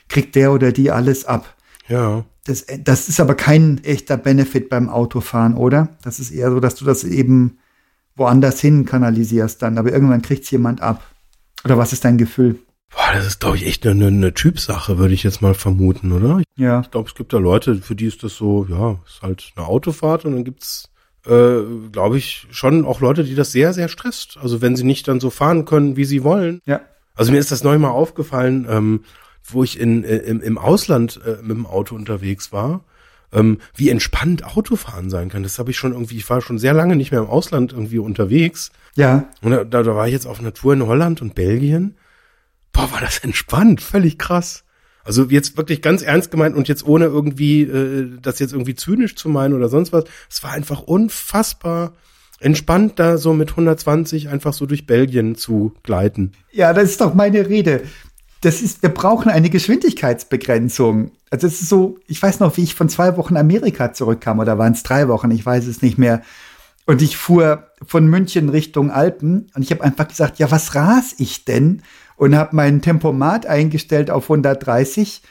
kriegt der oder die alles ab. Ja. Das, das ist aber kein echter Benefit beim Autofahren, oder? Das ist eher so, dass du das eben woanders hin kanalisierst dann, aber irgendwann kriegt es jemand ab. Oder was ist dein Gefühl? Boah, das ist, glaube ich, echt eine, eine Typsache, würde ich jetzt mal vermuten, oder? Ja. Ich glaube, es gibt da Leute, für die ist das so, ja, ist halt eine Autofahrt und dann gibt's, äh, glaube ich, schon auch Leute, die das sehr, sehr stresst. Also wenn sie nicht dann so fahren können, wie sie wollen. Ja. Also mir ist das neu mal aufgefallen, ähm, wo ich in, äh, im, im Ausland äh, mit dem Auto unterwegs war, ähm, wie entspannt Autofahren sein kann. Das habe ich schon irgendwie, ich war schon sehr lange nicht mehr im Ausland irgendwie unterwegs. Ja. Und da, da war ich jetzt auf einer Tour in Holland und Belgien. Boah, war das entspannt, völlig krass. Also jetzt wirklich ganz ernst gemeint und jetzt ohne irgendwie äh, das jetzt irgendwie zynisch zu meinen oder sonst was. Es war einfach unfassbar entspannt da so mit 120 einfach so durch Belgien zu gleiten. Ja, das ist doch meine Rede das ist, wir brauchen eine Geschwindigkeitsbegrenzung. Also es ist so, ich weiß noch, wie ich von zwei Wochen Amerika zurückkam, oder waren es drei Wochen, ich weiß es nicht mehr. Und ich fuhr von München Richtung Alpen und ich habe einfach gesagt, ja, was ras ich denn? Und habe meinen Tempomat eingestellt auf 130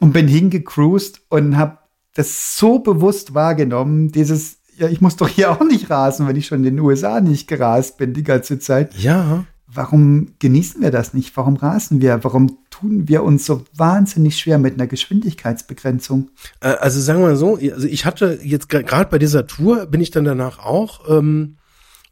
und bin hingecruised und habe das so bewusst wahrgenommen, dieses, ja, ich muss doch hier auch nicht rasen, wenn ich schon in den USA nicht gerast bin die ganze Zeit. Ja warum genießen wir das nicht? Warum rasen wir? Warum tun wir uns so wahnsinnig schwer mit einer Geschwindigkeitsbegrenzung? Äh, also sagen wir mal so, also ich hatte jetzt gerade bei dieser Tour bin ich dann danach auch ähm,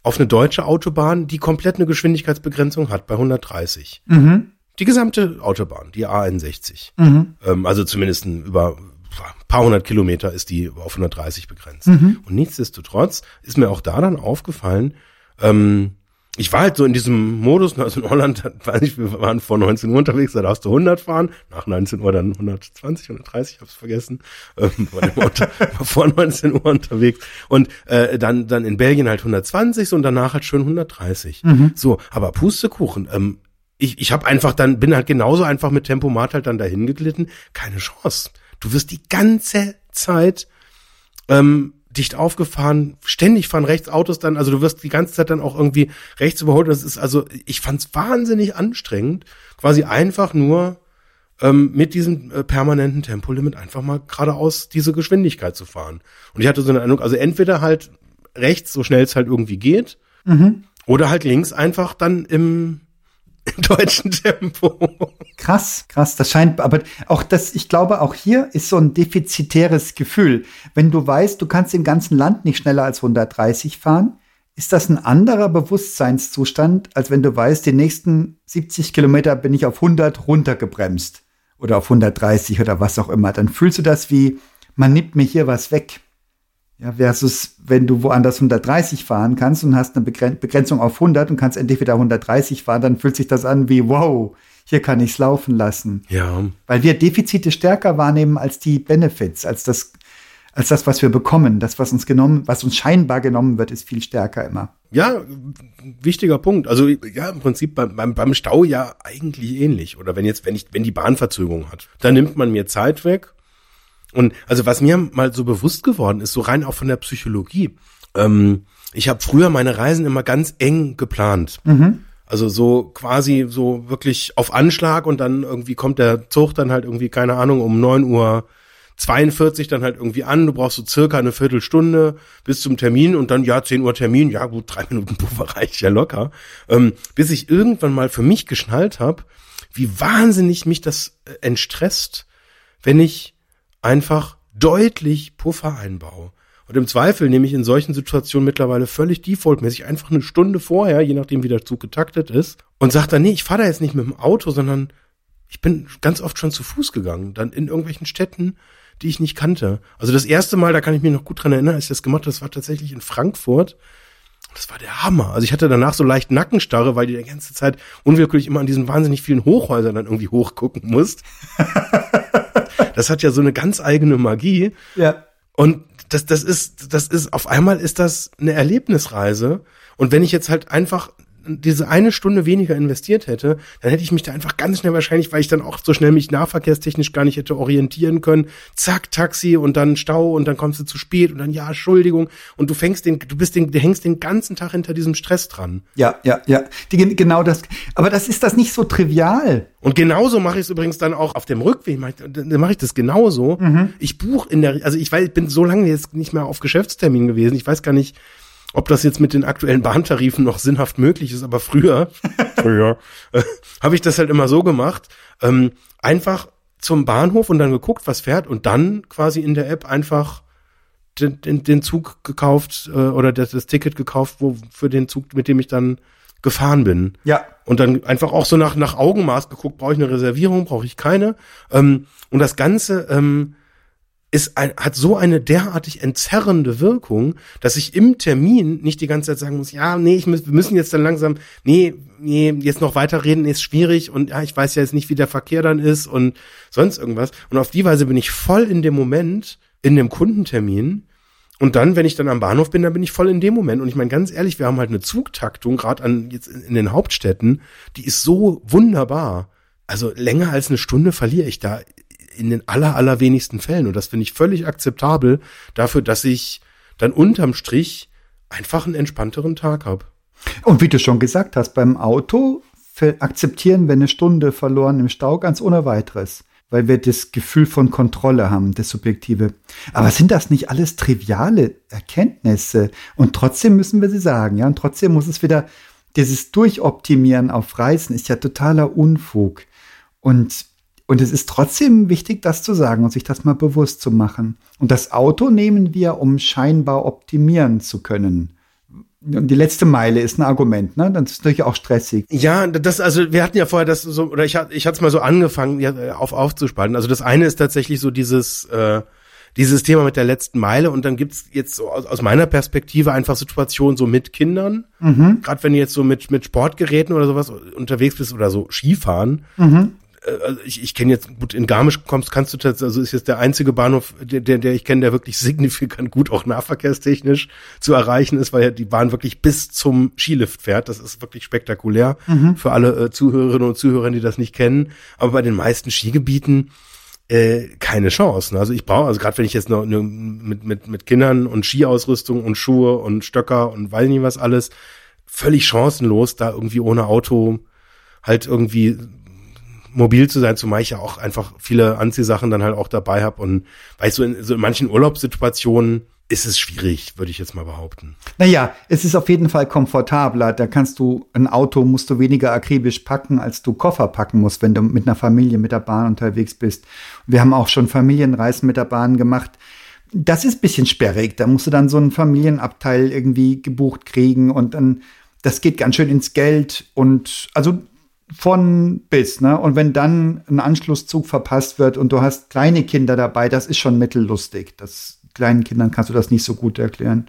auf eine deutsche Autobahn, die komplett eine Geschwindigkeitsbegrenzung hat bei 130. Mhm. Die gesamte Autobahn, die A61. Mhm. Ähm, also zumindest über ein paar hundert Kilometer ist die auf 130 begrenzt. Mhm. Und nichtsdestotrotz ist mir auch da dann aufgefallen, ähm, ich war halt so in diesem Modus, also in Holland, weiß ich, wir waren vor 19 Uhr unterwegs, da darfst du 100 fahren, nach 19 Uhr dann 120, 130, ich hab's vergessen, ähm, war vor 19 Uhr unterwegs und äh, dann dann in Belgien halt 120 so, und danach halt schön 130. Mhm. So, aber Pustekuchen, ähm, ich, ich habe einfach dann, bin halt genauso einfach mit Tempomat halt dann dahin geglitten, keine Chance. Du wirst die ganze Zeit ähm, dicht aufgefahren, ständig fahren rechts Autos dann, also du wirst die ganze Zeit dann auch irgendwie rechts überholt. Das ist also, ich fand's wahnsinnig anstrengend, quasi einfach nur ähm, mit diesem äh, permanenten Tempolimit einfach mal geradeaus diese Geschwindigkeit zu fahren. Und ich hatte so eine Ahnung, also entweder halt rechts, so schnell es halt irgendwie geht, mhm. oder halt links einfach dann im im deutschen Tempo. Krass, krass. Das scheint, aber auch das, ich glaube, auch hier ist so ein defizitäres Gefühl. Wenn du weißt, du kannst im ganzen Land nicht schneller als 130 fahren, ist das ein anderer Bewusstseinszustand, als wenn du weißt, die nächsten 70 Kilometer bin ich auf 100 runtergebremst oder auf 130 oder was auch immer. Dann fühlst du das wie, man nimmt mir hier was weg. Ja, versus, wenn du woanders 130 fahren kannst und hast eine Begrenzung auf 100 und kannst endlich wieder 130 fahren, dann fühlt sich das an wie, wow, hier kann ich's laufen lassen. Ja. Weil wir Defizite stärker wahrnehmen als die Benefits, als das, als das, was wir bekommen. Das, was uns genommen, was uns scheinbar genommen wird, ist viel stärker immer. Ja, wichtiger Punkt. Also ja, im Prinzip beim, beim, beim Stau ja eigentlich ähnlich. Oder wenn jetzt, wenn ich, wenn die Bahn Verzögerung hat, dann nimmt man mir Zeit weg und also was mir mal so bewusst geworden ist, so rein auch von der Psychologie. Ähm, ich habe früher meine Reisen immer ganz eng geplant. Mhm. Also so quasi so wirklich auf Anschlag und dann irgendwie kommt der Zug dann halt irgendwie, keine Ahnung, um neun Uhr 42 dann halt irgendwie an, du brauchst so circa eine Viertelstunde bis zum Termin und dann, ja, 10 Uhr Termin, ja gut, drei Minuten Puffer reicht ja locker. Ähm, bis ich irgendwann mal für mich geschnallt habe, wie wahnsinnig mich das äh, entstresst, wenn ich einfach deutlich Puffer einbaue. Und im Zweifel nehme ich in solchen Situationen mittlerweile völlig defaultmäßig einfach eine Stunde vorher, je nachdem wie der Zug getaktet ist, und sage dann, nee, ich fahre da jetzt nicht mit dem Auto, sondern ich bin ganz oft schon zu Fuß gegangen, dann in irgendwelchen Städten, die ich nicht kannte. Also das erste Mal, da kann ich mich noch gut dran erinnern, als ich das gemacht habe, das war tatsächlich in Frankfurt. Das war der Hammer. Also ich hatte danach so leicht Nackenstarre, weil du die ganze Zeit unwillkürlich immer an diesen wahnsinnig vielen Hochhäusern dann irgendwie hochgucken musst. Das hat ja so eine ganz eigene Magie. Ja. Und das, das ist, das ist, auf einmal ist das eine Erlebnisreise. Und wenn ich jetzt halt einfach diese eine Stunde weniger investiert hätte, dann hätte ich mich da einfach ganz schnell wahrscheinlich, weil ich dann auch so schnell mich nahverkehrstechnisch gar nicht hätte orientieren können. Zack, Taxi und dann Stau und dann kommst du zu spät und dann ja, Entschuldigung und du fängst den, du bist den, du hängst den ganzen Tag hinter diesem Stress dran. Ja, ja, ja. Die, genau das. Aber das ist das nicht so trivial. Und genauso mache ich es übrigens dann auch auf dem Rückweg. Mach ich, mache ich das genauso. Mhm. Ich buche in der, also ich weiß, ich bin so lange jetzt nicht mehr auf Geschäftstermin gewesen. Ich weiß gar nicht, ob das jetzt mit den aktuellen Bahntarifen noch sinnhaft möglich ist, aber früher, früher äh, habe ich das halt immer so gemacht, ähm, einfach zum Bahnhof und dann geguckt, was fährt und dann quasi in der App einfach den, den, den Zug gekauft äh, oder das, das Ticket gekauft, wo für den Zug, mit dem ich dann gefahren bin. Ja. Und dann einfach auch so nach, nach Augenmaß geguckt, brauche ich eine Reservierung, brauche ich keine. Ähm, und das Ganze ähm, ist ein, hat so eine derartig entzerrende Wirkung, dass ich im Termin nicht die ganze Zeit sagen muss, ja, nee, ich muss, wir müssen jetzt dann langsam, nee, nee, jetzt noch weiterreden ist schwierig und ja, ich weiß ja jetzt nicht, wie der Verkehr dann ist und sonst irgendwas. Und auf die Weise bin ich voll in dem Moment, in dem Kundentermin. Und dann, wenn ich dann am Bahnhof bin, dann bin ich voll in dem Moment. Und ich meine, ganz ehrlich, wir haben halt eine Zugtaktung, gerade an jetzt in den Hauptstädten, die ist so wunderbar. Also länger als eine Stunde verliere ich da in den aller, allerwenigsten Fällen. Und das finde ich völlig akzeptabel dafür, dass ich dann unterm Strich einfach einen entspannteren Tag habe. Und wie du schon gesagt hast, beim Auto akzeptieren wir eine Stunde verloren im Stau ganz ohne weiteres, weil wir das Gefühl von Kontrolle haben, das Subjektive. Aber sind das nicht alles triviale Erkenntnisse? Und trotzdem müssen wir sie sagen, ja, und trotzdem muss es wieder, dieses Durchoptimieren auf Reisen ist ja totaler Unfug. Und und es ist trotzdem wichtig, das zu sagen und sich das mal bewusst zu machen. Und das Auto nehmen wir, um scheinbar optimieren zu können. Und die letzte Meile ist ein Argument, ne? Das ist natürlich auch stressig. Ja, das, also wir hatten ja vorher das so, oder ich, ich hatte es mal so angefangen, ja, auf aufzuspalten. Also das eine ist tatsächlich so dieses, äh, dieses Thema mit der letzten Meile und dann gibt's jetzt so aus, aus meiner Perspektive einfach Situationen so mit Kindern. Mhm. Gerade wenn du jetzt so mit, mit Sportgeräten oder sowas unterwegs bist oder so Skifahren. Mhm also ich, ich kenne jetzt, gut, in Garmisch kommst, kannst du tatsächlich, also ist jetzt der einzige Bahnhof, der, der, der ich kenne, der wirklich signifikant gut auch nahverkehrstechnisch zu erreichen ist, weil ja die Bahn wirklich bis zum Skilift fährt. Das ist wirklich spektakulär mhm. für alle äh, Zuhörerinnen und Zuhörer, die das nicht kennen. Aber bei den meisten Skigebieten äh, keine Chance. Also ich brauche, also gerade wenn ich jetzt noch ne, mit, mit, mit Kindern und Skiausrüstung und Schuhe und Stöcker und weiß nicht was alles, völlig chancenlos, da irgendwie ohne Auto halt irgendwie mobil zu sein, zumal ich ja auch einfach viele Anziehsachen dann halt auch dabei habe und weißt du, in, so in manchen Urlaubssituationen ist es schwierig, würde ich jetzt mal behaupten. Naja, es ist auf jeden Fall komfortabler. Da kannst du, ein Auto musst du weniger akribisch packen, als du Koffer packen musst, wenn du mit einer Familie mit der Bahn unterwegs bist. Wir haben auch schon Familienreisen mit der Bahn gemacht. Das ist bisschen sperrig. Da musst du dann so einen Familienabteil irgendwie gebucht kriegen und dann, das geht ganz schön ins Geld und also von bis, ne? Und wenn dann ein Anschlusszug verpasst wird und du hast kleine Kinder dabei, das ist schon mittellustig. Das kleinen Kindern kannst du das nicht so gut erklären.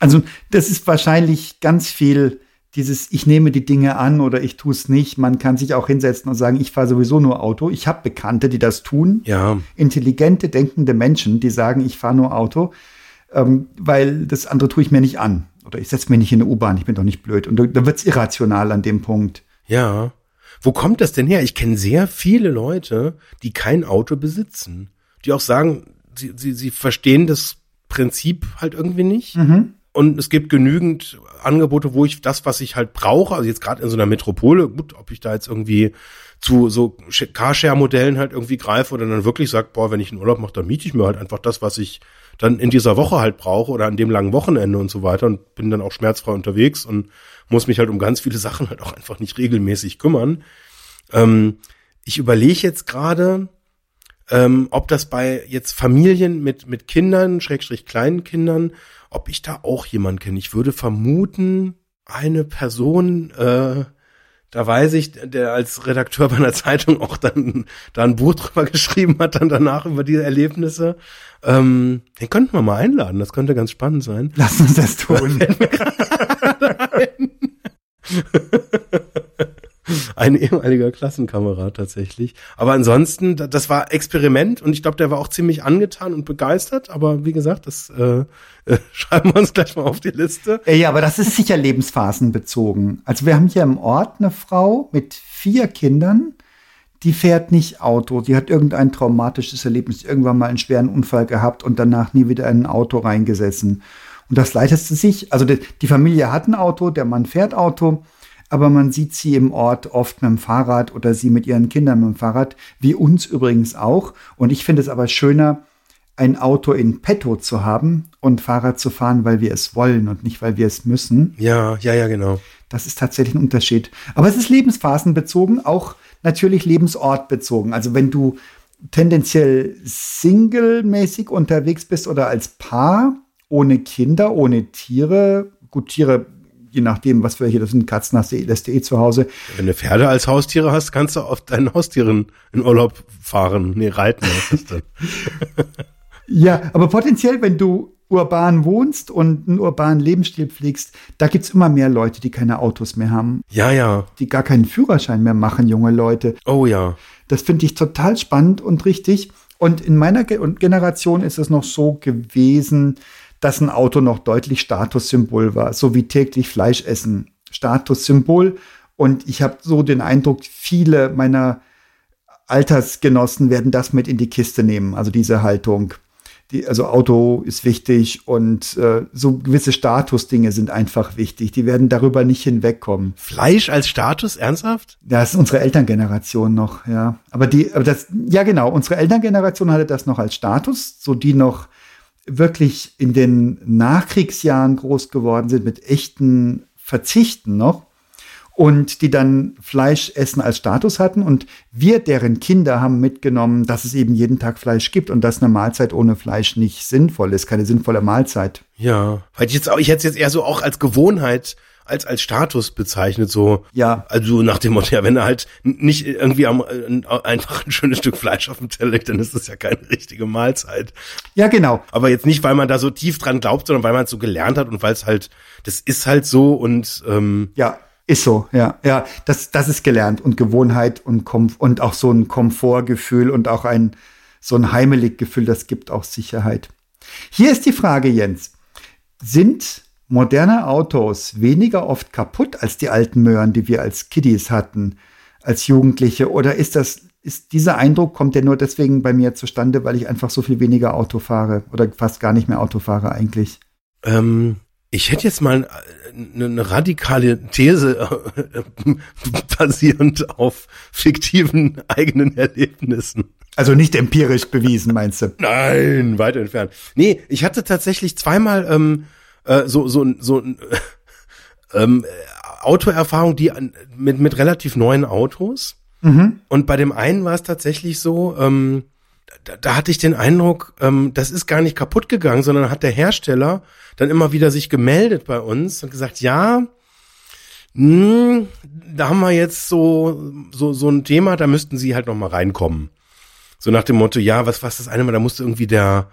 Also, das ist wahrscheinlich ganz viel dieses ich nehme die Dinge an oder ich tue es nicht. Man kann sich auch hinsetzen und sagen, ich fahre sowieso nur Auto. Ich habe Bekannte, die das tun. Ja. Intelligente, denkende Menschen, die sagen, ich fahre nur Auto, ähm, weil das andere tue ich mir nicht an. Oder ich setze mich nicht in eine U-Bahn, ich bin doch nicht blöd. Und da wird es irrational an dem Punkt. Ja. Wo kommt das denn her? Ich kenne sehr viele Leute, die kein Auto besitzen, die auch sagen, sie, sie, sie verstehen das Prinzip halt irgendwie nicht. Mhm. Und es gibt genügend Angebote, wo ich das, was ich halt brauche, also jetzt gerade in so einer Metropole, gut, ob ich da jetzt irgendwie zu so Carshare-Modellen halt irgendwie greife oder dann wirklich sage, boah, wenn ich einen Urlaub mache, dann miete ich mir halt einfach das, was ich dann in dieser Woche halt brauche oder an dem langen Wochenende und so weiter und bin dann auch schmerzfrei unterwegs und muss mich halt um ganz viele Sachen halt auch einfach nicht regelmäßig kümmern. Ähm, ich überlege jetzt gerade, ähm, ob das bei jetzt Familien mit, mit Kindern, Schrägstrich kleinen Kindern, ob ich da auch jemand kenne. Ich würde vermuten, eine Person, äh, da weiß ich, der als Redakteur bei einer Zeitung auch dann da ein Buch drüber geschrieben hat, dann danach über diese Erlebnisse. Ähm, den könnten wir mal einladen, das könnte ganz spannend sein. Lass uns das tun. ein ehemaliger Klassenkamerad tatsächlich. Aber ansonsten, das war Experiment und ich glaube, der war auch ziemlich angetan und begeistert. Aber wie gesagt, das äh, äh, schreiben wir uns gleich mal auf die Liste. Ja, aber das ist sicher lebensphasenbezogen. Also wir haben hier im Ort eine Frau mit vier Kindern, die fährt nicht Auto. Die hat irgendein traumatisches Erlebnis, irgendwann mal einen schweren Unfall gehabt und danach nie wieder in ein Auto reingesessen. Und das leitete sich, also die Familie hat ein Auto, der Mann fährt Auto aber man sieht sie im Ort oft mit dem Fahrrad oder sie mit ihren Kindern mit dem Fahrrad, wie uns übrigens auch. Und ich finde es aber schöner, ein Auto in petto zu haben und Fahrrad zu fahren, weil wir es wollen und nicht, weil wir es müssen. Ja, ja, ja, genau. Das ist tatsächlich ein Unterschied. Aber es ist lebensphasenbezogen, auch natürlich lebensortbezogen. Also wenn du tendenziell singlemäßig unterwegs bist oder als Paar, ohne Kinder, ohne Tiere, gut, Tiere je nachdem, was für welche das sind, Katzen hast du, lässt du eh zu Hause. Wenn du Pferde als Haustiere hast, kannst du auf deinen Haustieren in Urlaub fahren, nee, reiten. Was ist das ja, aber potenziell, wenn du urban wohnst und einen urbanen Lebensstil pflegst, da gibt's immer mehr Leute, die keine Autos mehr haben. Ja, ja. Die gar keinen Führerschein mehr machen, junge Leute. Oh ja. Das finde ich total spannend und richtig. Und in meiner Generation ist es noch so gewesen, dass ein Auto noch deutlich Statussymbol war, so wie täglich Fleisch essen. Statussymbol. Und ich habe so den Eindruck, viele meiner Altersgenossen werden das mit in die Kiste nehmen, also diese Haltung. Die, also Auto ist wichtig und äh, so gewisse Statusdinge sind einfach wichtig. Die werden darüber nicht hinwegkommen. Fleisch als Status, ernsthaft? Das ist unsere Elterngeneration noch, ja. Aber die, aber das, ja genau, unsere Elterngeneration hatte das noch als Status, so die noch wirklich in den Nachkriegsjahren groß geworden sind mit echten Verzichten noch und die dann Fleisch essen als Status hatten und wir, deren Kinder, haben mitgenommen, dass es eben jeden Tag Fleisch gibt und dass eine Mahlzeit ohne Fleisch nicht sinnvoll ist, keine sinnvolle Mahlzeit. Ja, weil ich jetzt auch, ich hätte es jetzt eher so auch als Gewohnheit als als Status bezeichnet, so. Ja. Also nach dem Motto, ja, wenn er halt nicht irgendwie am, äh, einfach ein schönes Stück Fleisch auf dem Teller legt, dann ist das ja keine richtige Mahlzeit. Ja, genau. Aber jetzt nicht, weil man da so tief dran glaubt, sondern weil man es so gelernt hat und weil es halt, das ist halt so und ähm, ja. Ist so, ja, ja, das, das ist gelernt und Gewohnheit und Komf und auch so ein Komfortgefühl und auch ein so ein heimelig Gefühl, das gibt auch Sicherheit. Hier ist die Frage, Jens. Sind moderne Autos weniger oft kaputt als die alten Möhren, die wir als Kiddies hatten, als Jugendliche? Oder ist das, ist dieser Eindruck, kommt der nur deswegen bei mir zustande, weil ich einfach so viel weniger Auto fahre oder fast gar nicht mehr Auto fahre eigentlich? Ähm, ich hätte jetzt mal eine, eine radikale These äh, basierend auf fiktiven eigenen Erlebnissen. Also nicht empirisch bewiesen, meinst du? Nein, weit entfernt. Nee, ich hatte tatsächlich zweimal ähm, äh, so so so ähm, Autoerfahrung, die an, mit mit relativ neuen Autos. Mhm. Und bei dem einen war es tatsächlich so, ähm, da, da hatte ich den Eindruck, ähm, das ist gar nicht kaputt gegangen, sondern hat der Hersteller dann immer wieder sich gemeldet bei uns und gesagt, ja, mh, hm, da haben wir jetzt so so so ein Thema, da müssten Sie halt noch mal reinkommen. So nach dem Motto, ja, was was das eine Mal, da musste irgendwie der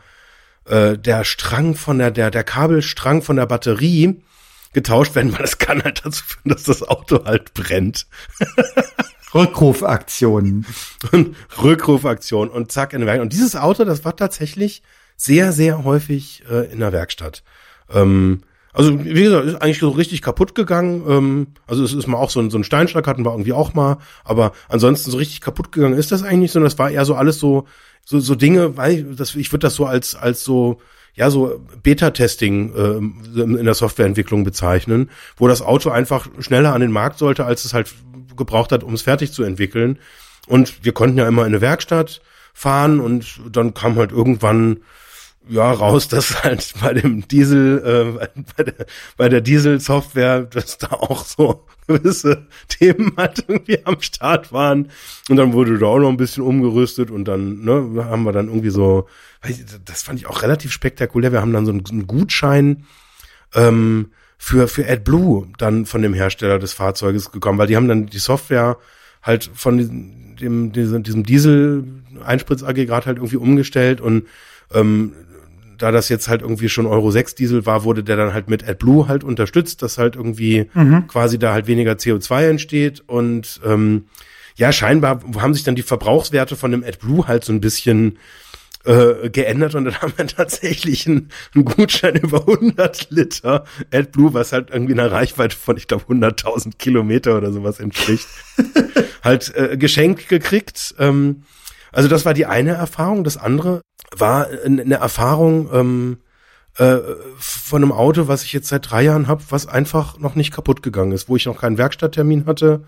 äh, der Strang von der, der, der Kabelstrang von der Batterie getauscht werden, weil das kann halt dazu führen, dass das Auto halt brennt. Rückrufaktionen. Und Rückrufaktion und zack in der Werkstatt. Und dieses Auto, das war tatsächlich sehr, sehr häufig äh, in der Werkstatt. Ähm, also wie gesagt, ist eigentlich so richtig kaputt gegangen. Ähm, also es ist mal auch so ein, so ein Steinschlag hatten wir irgendwie auch mal, aber ansonsten so richtig kaputt gegangen ist das eigentlich nicht, sondern das war eher so alles so so, so Dinge, weil ich, das, ich würde das so als, als so, ja, so Beta-Testing äh, in der Softwareentwicklung bezeichnen, wo das Auto einfach schneller an den Markt sollte, als es halt gebraucht hat, um es fertig zu entwickeln. Und wir konnten ja immer in eine Werkstatt fahren und dann kam halt irgendwann ja raus, dass halt bei dem Diesel, äh, bei der, bei der Diesel-Software, dass da auch so gewisse Themen halt irgendwie am Start waren. Und dann wurde da auch noch ein bisschen umgerüstet und dann ne, haben wir dann irgendwie so, das fand ich auch relativ spektakulär. Wir haben dann so einen, Gutschein ähm, für, für AdBlue dann von dem Hersteller des Fahrzeuges gekommen, weil die haben dann die Software halt von diesem, dem, diesem Diesel-Einspritzagregat halt irgendwie umgestellt und ähm, da das jetzt halt irgendwie schon Euro 6 Diesel war, wurde der dann halt mit AdBlue halt unterstützt, dass halt irgendwie Mhm. quasi da halt weniger CO2 entsteht und ähm, ja, scheinbar haben sich dann die Verbrauchswerte von dem AdBlue halt so ein bisschen äh, geändert und dann haben wir tatsächlich einen, einen Gutschein über 100 Liter AdBlue, was halt irgendwie einer Reichweite von, ich glaube, 100.000 Kilometer oder sowas entspricht, halt äh, geschenkt gekriegt. Ähm, also das war die eine Erfahrung. Das andere war eine Erfahrung ähm, äh, von einem Auto, was ich jetzt seit drei Jahren habe, was einfach noch nicht kaputt gegangen ist, wo ich noch keinen Werkstatttermin hatte,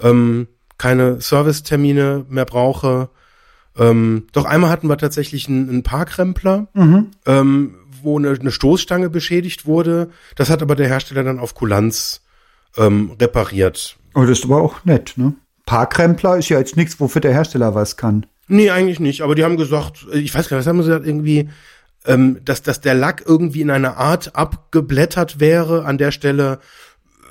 ähm, keine Servicetermine mehr brauche. Ähm, doch einmal hatten wir tatsächlich einen, einen Parkrempler, ähm, wo eine, eine Stoßstange beschädigt wurde. Das hat aber der Hersteller dann auf Kulanz ähm, repariert. Oh, das ist aber auch nett, ne? Parkrempler ist ja jetzt nichts, wofür der Hersteller was kann. Nee, eigentlich nicht. Aber die haben gesagt, äh, ich weiß gar nicht, was haben sie gesagt, irgendwie, ähm, dass, dass der Lack irgendwie in einer Art abgeblättert wäre an der Stelle,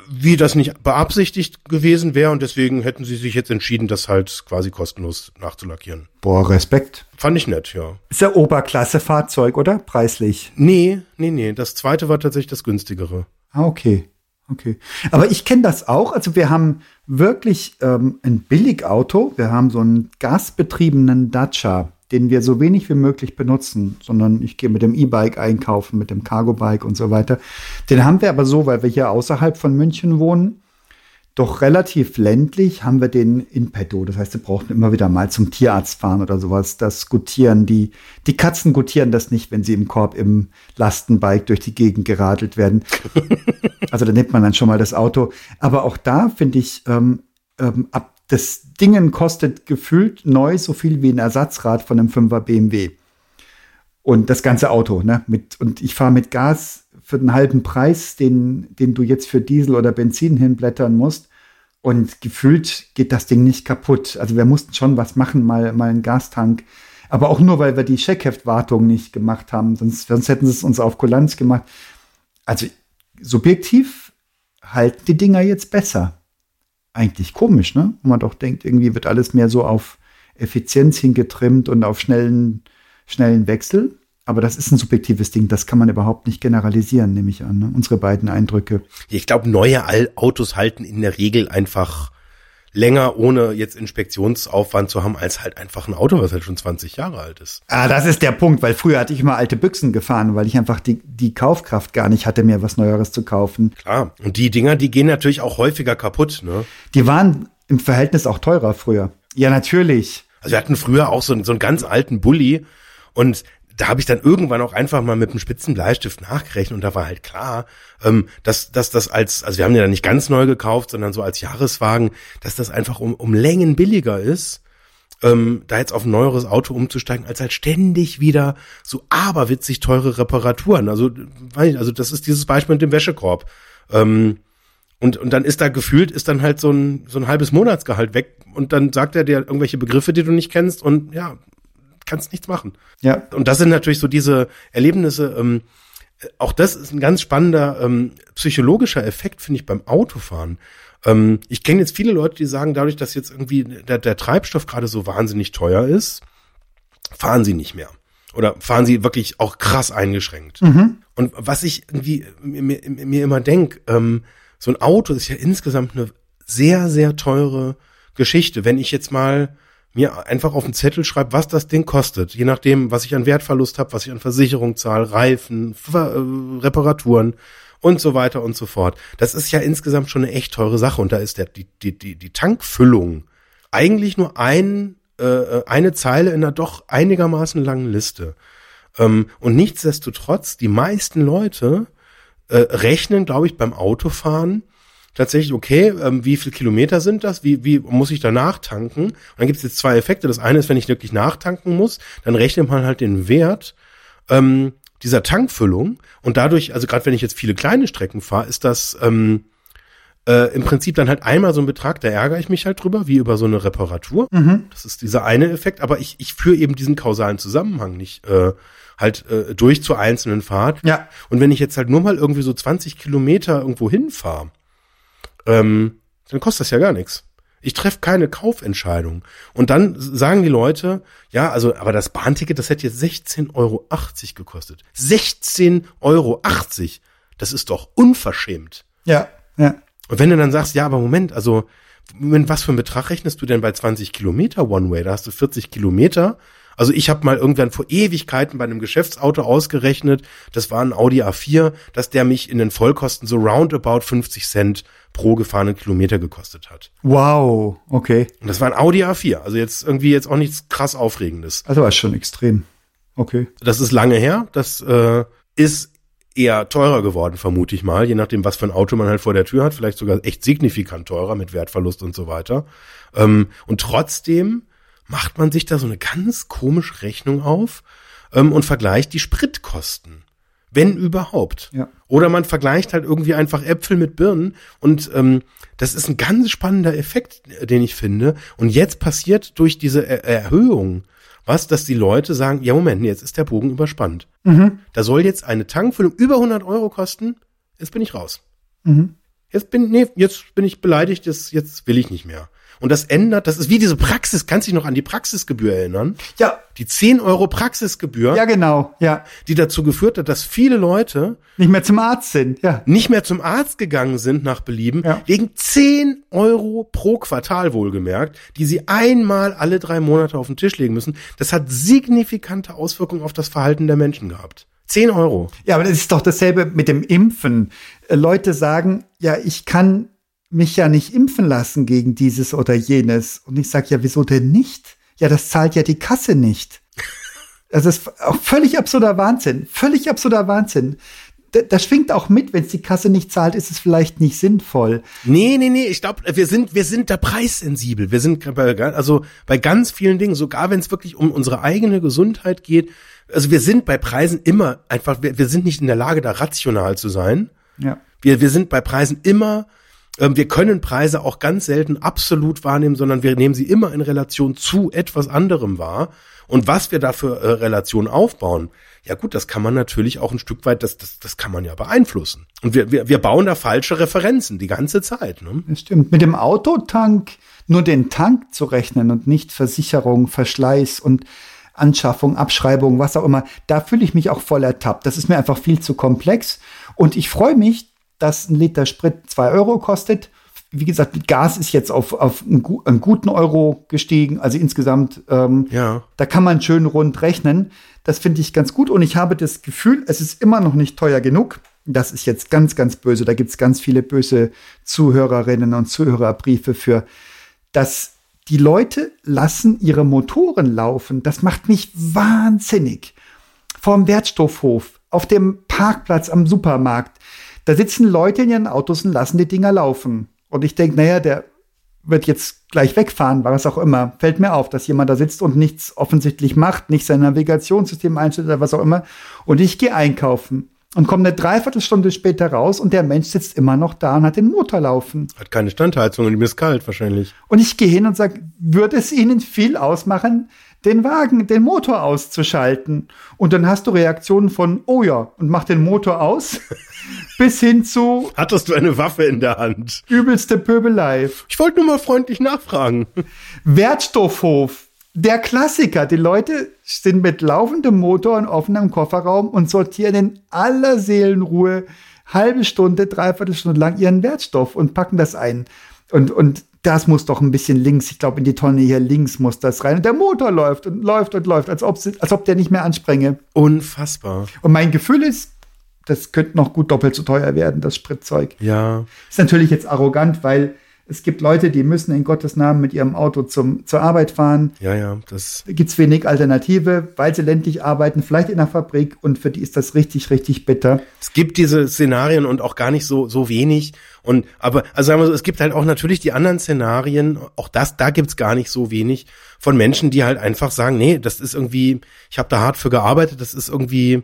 wie das nicht beabsichtigt gewesen wäre und deswegen hätten sie sich jetzt entschieden, das halt quasi kostenlos nachzulackieren. Boah, Respekt. Fand ich nett, ja. Ist ja Oberklasse-Fahrzeug, oder? Preislich. Nee, nee, nee. Das zweite war tatsächlich das günstigere. Ah, okay. Okay. Aber ich kenne das auch. Also wir haben wirklich ähm, ein Billigauto. Wir haben so einen gasbetriebenen Dacia, den wir so wenig wie möglich benutzen, sondern ich gehe mit dem E-Bike einkaufen, mit dem Cargo-Bike und so weiter. Den haben wir aber so, weil wir hier außerhalb von München wohnen, doch relativ ländlich haben wir den in petto. Das heißt, wir brauchen immer wieder mal zum Tierarzt fahren oder sowas. Das gutieren die, die Katzen gutieren das nicht, wenn sie im Korb im Lastenbike durch die Gegend geradelt werden. Also da nimmt man dann schon mal das Auto. Aber auch da finde ich, ähm, ähm, ab das Dingen kostet gefühlt neu so viel wie ein Ersatzrad von einem 5er BMW. Und das ganze Auto, ne? Mit, und ich fahre mit Gas für den halben Preis, den, den du jetzt für Diesel oder Benzin hinblättern musst. Und gefühlt geht das Ding nicht kaputt. Also wir mussten schon was machen, mal, mal einen Gastank. Aber auch nur, weil wir die Scheckheftwartung nicht gemacht haben. Sonst, sonst hätten sie es uns auf Kulanz gemacht. Also subjektiv halten die Dinger jetzt besser. Eigentlich komisch, ne? Wo man doch denkt, irgendwie wird alles mehr so auf Effizienz hingetrimmt und auf schnellen, schnellen Wechsel. Aber das ist ein subjektives Ding, das kann man überhaupt nicht generalisieren, nehme ich an. Ne? Unsere beiden Eindrücke. Ich glaube, neue Autos halten in der Regel einfach länger, ohne jetzt Inspektionsaufwand zu haben, als halt einfach ein Auto, was halt schon 20 Jahre alt ist. Ah, das ist der Punkt, weil früher hatte ich immer alte Büchsen gefahren, weil ich einfach die, die Kaufkraft gar nicht hatte, mir was Neueres zu kaufen. Klar. Und die Dinger, die gehen natürlich auch häufiger kaputt, ne? Die waren im Verhältnis auch teurer früher. Ja, natürlich. Also wir hatten früher auch so, einen- so einen ganz alten Bulli und da habe ich dann irgendwann auch einfach mal mit einem spitzen Bleistift nachgerechnet und da war halt klar, ähm, dass, dass das als, also wir haben ja nicht ganz neu gekauft, sondern so als Jahreswagen, dass das einfach um, um Längen billiger ist, ähm, da jetzt auf ein neueres Auto umzusteigen, als halt ständig wieder so aberwitzig teure Reparaturen. Also, also das ist dieses Beispiel mit dem Wäschekorb. Ähm, und, und dann ist da gefühlt, ist dann halt so ein, so ein halbes Monatsgehalt weg und dann sagt er dir irgendwelche Begriffe, die du nicht kennst und ja, kannst nichts machen. Ja, Und das sind natürlich so diese Erlebnisse, ähm, auch das ist ein ganz spannender ähm, psychologischer Effekt, finde ich, beim Autofahren. Ähm, ich kenne jetzt viele Leute, die sagen, dadurch, dass jetzt irgendwie der, der Treibstoff gerade so wahnsinnig teuer ist, fahren sie nicht mehr. Oder fahren sie wirklich auch krass eingeschränkt. Und was ich irgendwie mir, mir, immer denk, ähm, so ein Auto ist ja insgesamt eine sehr, sehr teure Geschichte. Wenn ich jetzt mal mir einfach auf den Zettel schreibe, was das Ding kostet, je nachdem, was ich an Wertverlust habe, was ich an Versicherung zahle, Reifen, Ver äh, Reparaturen und so weiter und so fort. Das ist ja insgesamt schon eine echt teure Sache und da ist der, die, die, die, die Tankfüllung eigentlich nur ein, äh, eine Zeile in einer doch einigermaßen langen Liste. Ähm, und nichtsdestotrotz, die meisten Leute äh, rechnen, glaube ich, beim Autofahren tatsächlich, okay, ähm, wie viel Kilometer sind das? Wie, wie muss ich danach tanken? Und dann gibt es jetzt zwei Effekte. Das eine ist, wenn ich wirklich nachtanken muss, dann rechnet man halt den Wert ähm, dieser Tankfüllung und dadurch, also gerade wenn ich jetzt viele kleine Strecken fahre, ist das ähm, äh, im Prinzip dann halt einmal so ein Betrag, da ärgere ich mich halt drüber, wie über so eine Reparatur. Das ist dieser eine Effekt, aber ich, ich führe eben diesen kausalen Zusammenhang nicht äh, halt äh, durch zur einzelnen Fahrt. Ja. Und wenn ich jetzt halt nur mal irgendwie so 20 Kilometer irgendwo hinfahre, ähm, dann kostet das ja gar nichts. Ich treffe keine Kaufentscheidung. Und dann sagen die Leute, ja, also, aber das Bahnticket, das hätte jetzt 16,80 Euro gekostet. 16,80 Euro. Das ist doch unverschämt. Ja, ja. Und wenn du dann sagst, ja, aber Moment, also, mit was für einen Betrag rechnest du denn bei 20 Kilometer One-Way? Da hast du 40 Kilometer. Also ich habe mal irgendwann vor Ewigkeiten bei einem Geschäftsauto ausgerechnet, das war ein Audi A4, dass der mich in den Vollkosten so roundabout 50 Cent pro gefahrenen Kilometer gekostet hat. Wow, okay. Und das war ein Audi A4, also jetzt irgendwie jetzt auch nichts krass Aufregendes. Also war schon extrem. Okay. Das ist lange her, das äh, ist eher teurer geworden, vermute ich mal, je nachdem, was für ein Auto man halt vor der Tür hat, vielleicht sogar echt signifikant teurer mit Wertverlust und so weiter. Ähm, und trotzdem macht man sich da so eine ganz komische Rechnung auf ähm, und vergleicht die Spritkosten. Wenn überhaupt. Ja. Oder man vergleicht halt irgendwie einfach Äpfel mit Birnen. Und ähm, das ist ein ganz spannender Effekt, den ich finde. Und jetzt passiert durch diese er Erhöhung was, dass die Leute sagen, ja Moment, jetzt ist der Bogen überspannt. Mhm. Da soll jetzt eine Tankfüllung über 100 Euro kosten. Jetzt bin ich raus. Mhm. Jetzt bin, nee, jetzt bin ich beleidigt, jetzt, jetzt will ich nicht mehr. Und das ändert, das ist wie diese Praxis, kannst dich noch an die Praxisgebühr erinnern? Ja, Die 10 Euro Praxisgebühr, ja, genau, ja. die dazu geführt hat, dass viele Leute Nicht mehr zum Arzt sind, ja. nicht mehr zum Arzt gegangen sind nach Belieben, Ja. wegen 10 Euro pro Quartal wohlgemerkt, die sie einmal alle drei Monate auf den Tisch legen müssen. Das hat signifikante Auswirkungen auf das Verhalten der Menschen gehabt. 10 Euro. Ja, aber das ist doch dasselbe mit dem Impfen. Äh, Leute sagen, ja, ich kann mich ja nicht impfen lassen gegen dieses oder jenes. Und ich sage, ja, wieso denn nicht? Ja, das zahlt ja die Kasse nicht. Das ist auch völlig absurder Wahnsinn. Völlig absurder Wahnsinn. Da, das schwingt auch mit, wenn es die Kasse nicht zahlt, ist es vielleicht nicht sinnvoll. Nee, nee, nee, ich glaube, wir sind, wir sind da preissensibel. Wir sind bei, also bei ganz vielen Dingen, sogar wenn es wirklich um unsere eigene Gesundheit geht. Also wir sind bei Preisen immer einfach, wir, wir sind nicht in der Lage, da rational zu sein. Ja. Wir, wir sind bei Preisen immer, wir können Preise auch ganz selten absolut wahrnehmen, sondern wir nehmen sie immer in Relation zu etwas anderem wahr. Und was wir da für äh, Relationen aufbauen, ja gut, das kann man natürlich auch ein Stück weit, das, das, das kann man ja beeinflussen. Und wir, wir, wir bauen da falsche Referenzen die ganze Zeit. Ne? Das stimmt. Mit dem Autotank nur den Tank zu rechnen und nicht Versicherung, Verschleiß und Anschaffung, Abschreibung, was auch immer, da fühle ich mich auch voll ertappt. Das ist mir einfach viel zu komplex. Und ich freue mich, dass ein Liter Sprit zwei Euro kostet. Wie gesagt, Gas ist jetzt auf, auf einen, einen guten Euro gestiegen. Also insgesamt, ähm, Ja. da kann man schön rund rechnen. Das finde ich ganz gut. Und ich habe das Gefühl, es ist immer noch nicht teuer genug. Das ist jetzt ganz, ganz böse. Da gibt es ganz viele böse Zuhörerinnen und Zuhörerbriefe für, dass die Leute lassen ihre Motoren laufen. Das macht mich wahnsinnig. Vorm Wertstoffhof, auf dem Parkplatz am Supermarkt. Da sitzen Leute in ihren Autos und lassen die Dinger laufen. Und ich denke, naja, der wird jetzt gleich wegfahren, was auch immer. Fällt mir auf, dass jemand da sitzt und nichts offensichtlich macht, nicht sein Navigationssystem einstellt oder was auch immer. Und ich gehe einkaufen und komme eine Dreiviertelstunde später raus und der Mensch sitzt immer noch da und hat den Motor laufen. Hat keine Standheizung und ihm ist kalt wahrscheinlich. Und ich gehe hin und sage, würde es Ihnen viel ausmachen, den Wagen, den Motor auszuschalten? Und dann hast du Reaktionen von, oh ja, und mach den Motor aus, bis hin zu Hattest du eine Waffe in der Hand? übelste Pöbelei. Ich wollte nur mal freundlich nachfragen. Wertstoffhof, der Klassiker. Die Leute sind mit laufendem Motor und offenem Kofferraum und sortieren in aller Seelenruhe halbe Stunde, dreiviertel Stunde lang ihren Wertstoff und packen das ein. Und, und das muss doch ein bisschen links, ich glaube, in die Tonne hier links muss das rein. Und der Motor läuft und läuft und läuft, als ob, als ob der nicht mehr ansprenge. Unfassbar. Und mein Gefühl ist, das könnte noch gut doppelt so teuer werden, das Spritzeug. Ja. Ist natürlich jetzt arrogant, weil es gibt Leute, die müssen in Gottes Namen mit ihrem Auto zum, zur Arbeit fahren. Ja, ja, das. Da gibt's wenig Alternative, weil sie ländlich arbeiten, vielleicht in der Fabrik und für die ist das richtig, richtig bitter. Es gibt diese Szenarien und auch gar nicht so so wenig. Und aber also sagen wir so, es gibt halt auch natürlich die anderen Szenarien. Auch das, da gibt's gar nicht so wenig von Menschen, die halt einfach sagen, nee, das ist irgendwie, ich habe da hart für gearbeitet, das ist irgendwie,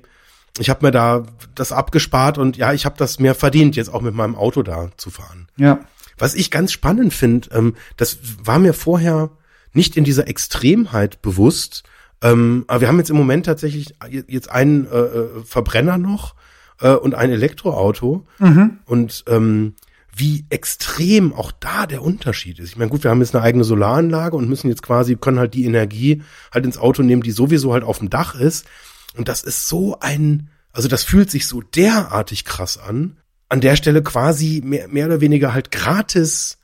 ich habe mir da das abgespart und ja, ich habe das mir verdient, jetzt auch mit meinem Auto da zu fahren. Ja. Was ich ganz spannend finde, ähm, das war mir vorher nicht in dieser Extremheit bewusst. Ähm, aber wir haben jetzt im Moment tatsächlich jetzt einen äh, äh, Verbrenner noch äh, und ein Elektroauto. Und ähm, wie extrem auch da der Unterschied ist. Ich meine, gut, wir haben jetzt eine eigene Solaranlage und müssen jetzt quasi, können halt die Energie halt ins Auto nehmen, die sowieso halt auf dem Dach ist. Und das ist so ein, also das fühlt sich so derartig krass an. An der Stelle quasi mehr, mehr oder weniger halt gratis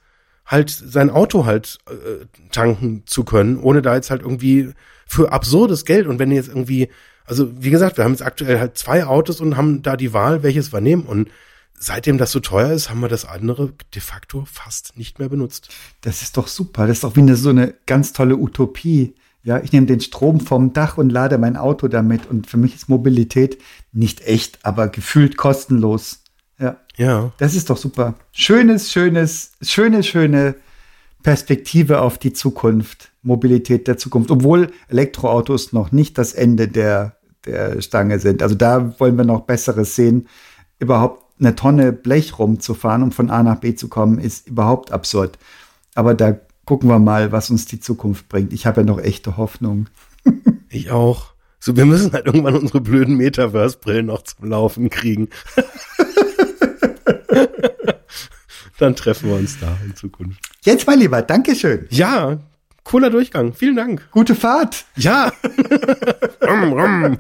halt sein Auto halt äh, tanken zu können, ohne da jetzt halt irgendwie für absurdes Geld und wenn jetzt irgendwie, also wie gesagt, wir haben jetzt aktuell halt zwei Autos und haben da die Wahl, welches wir nehmen und seitdem das so teuer ist, haben wir das andere de facto fast nicht mehr benutzt. Das ist doch super. Das ist doch wie eine, so eine ganz tolle Utopie. Ja, ich nehme den Strom vom Dach und lade mein Auto damit. Und für mich ist Mobilität nicht echt, aber gefühlt kostenlos. Ja. Ja. Das ist doch super. Schönes, schönes, schöne, schöne Perspektive auf die Zukunft. Mobilität der Zukunft. Obwohl Elektroautos noch nicht das Ende der, der Stange sind. Also da wollen wir noch Besseres sehen. Überhaupt eine Tonne Blech rumzufahren, um von A nach B zu kommen, ist überhaupt absurd. Aber da gucken wir mal, was uns die Zukunft bringt. Ich habe ja noch echte Hoffnung. ich auch. So, wir müssen halt irgendwann unsere blöden Metaverse-Brillen noch zum Laufen kriegen. Dann treffen wir uns da in Zukunft. Jetzt, mein Lieber, Dankeschön. Ja, cooler Durchgang. Vielen Dank. Gute Fahrt. Ja. rum, rum.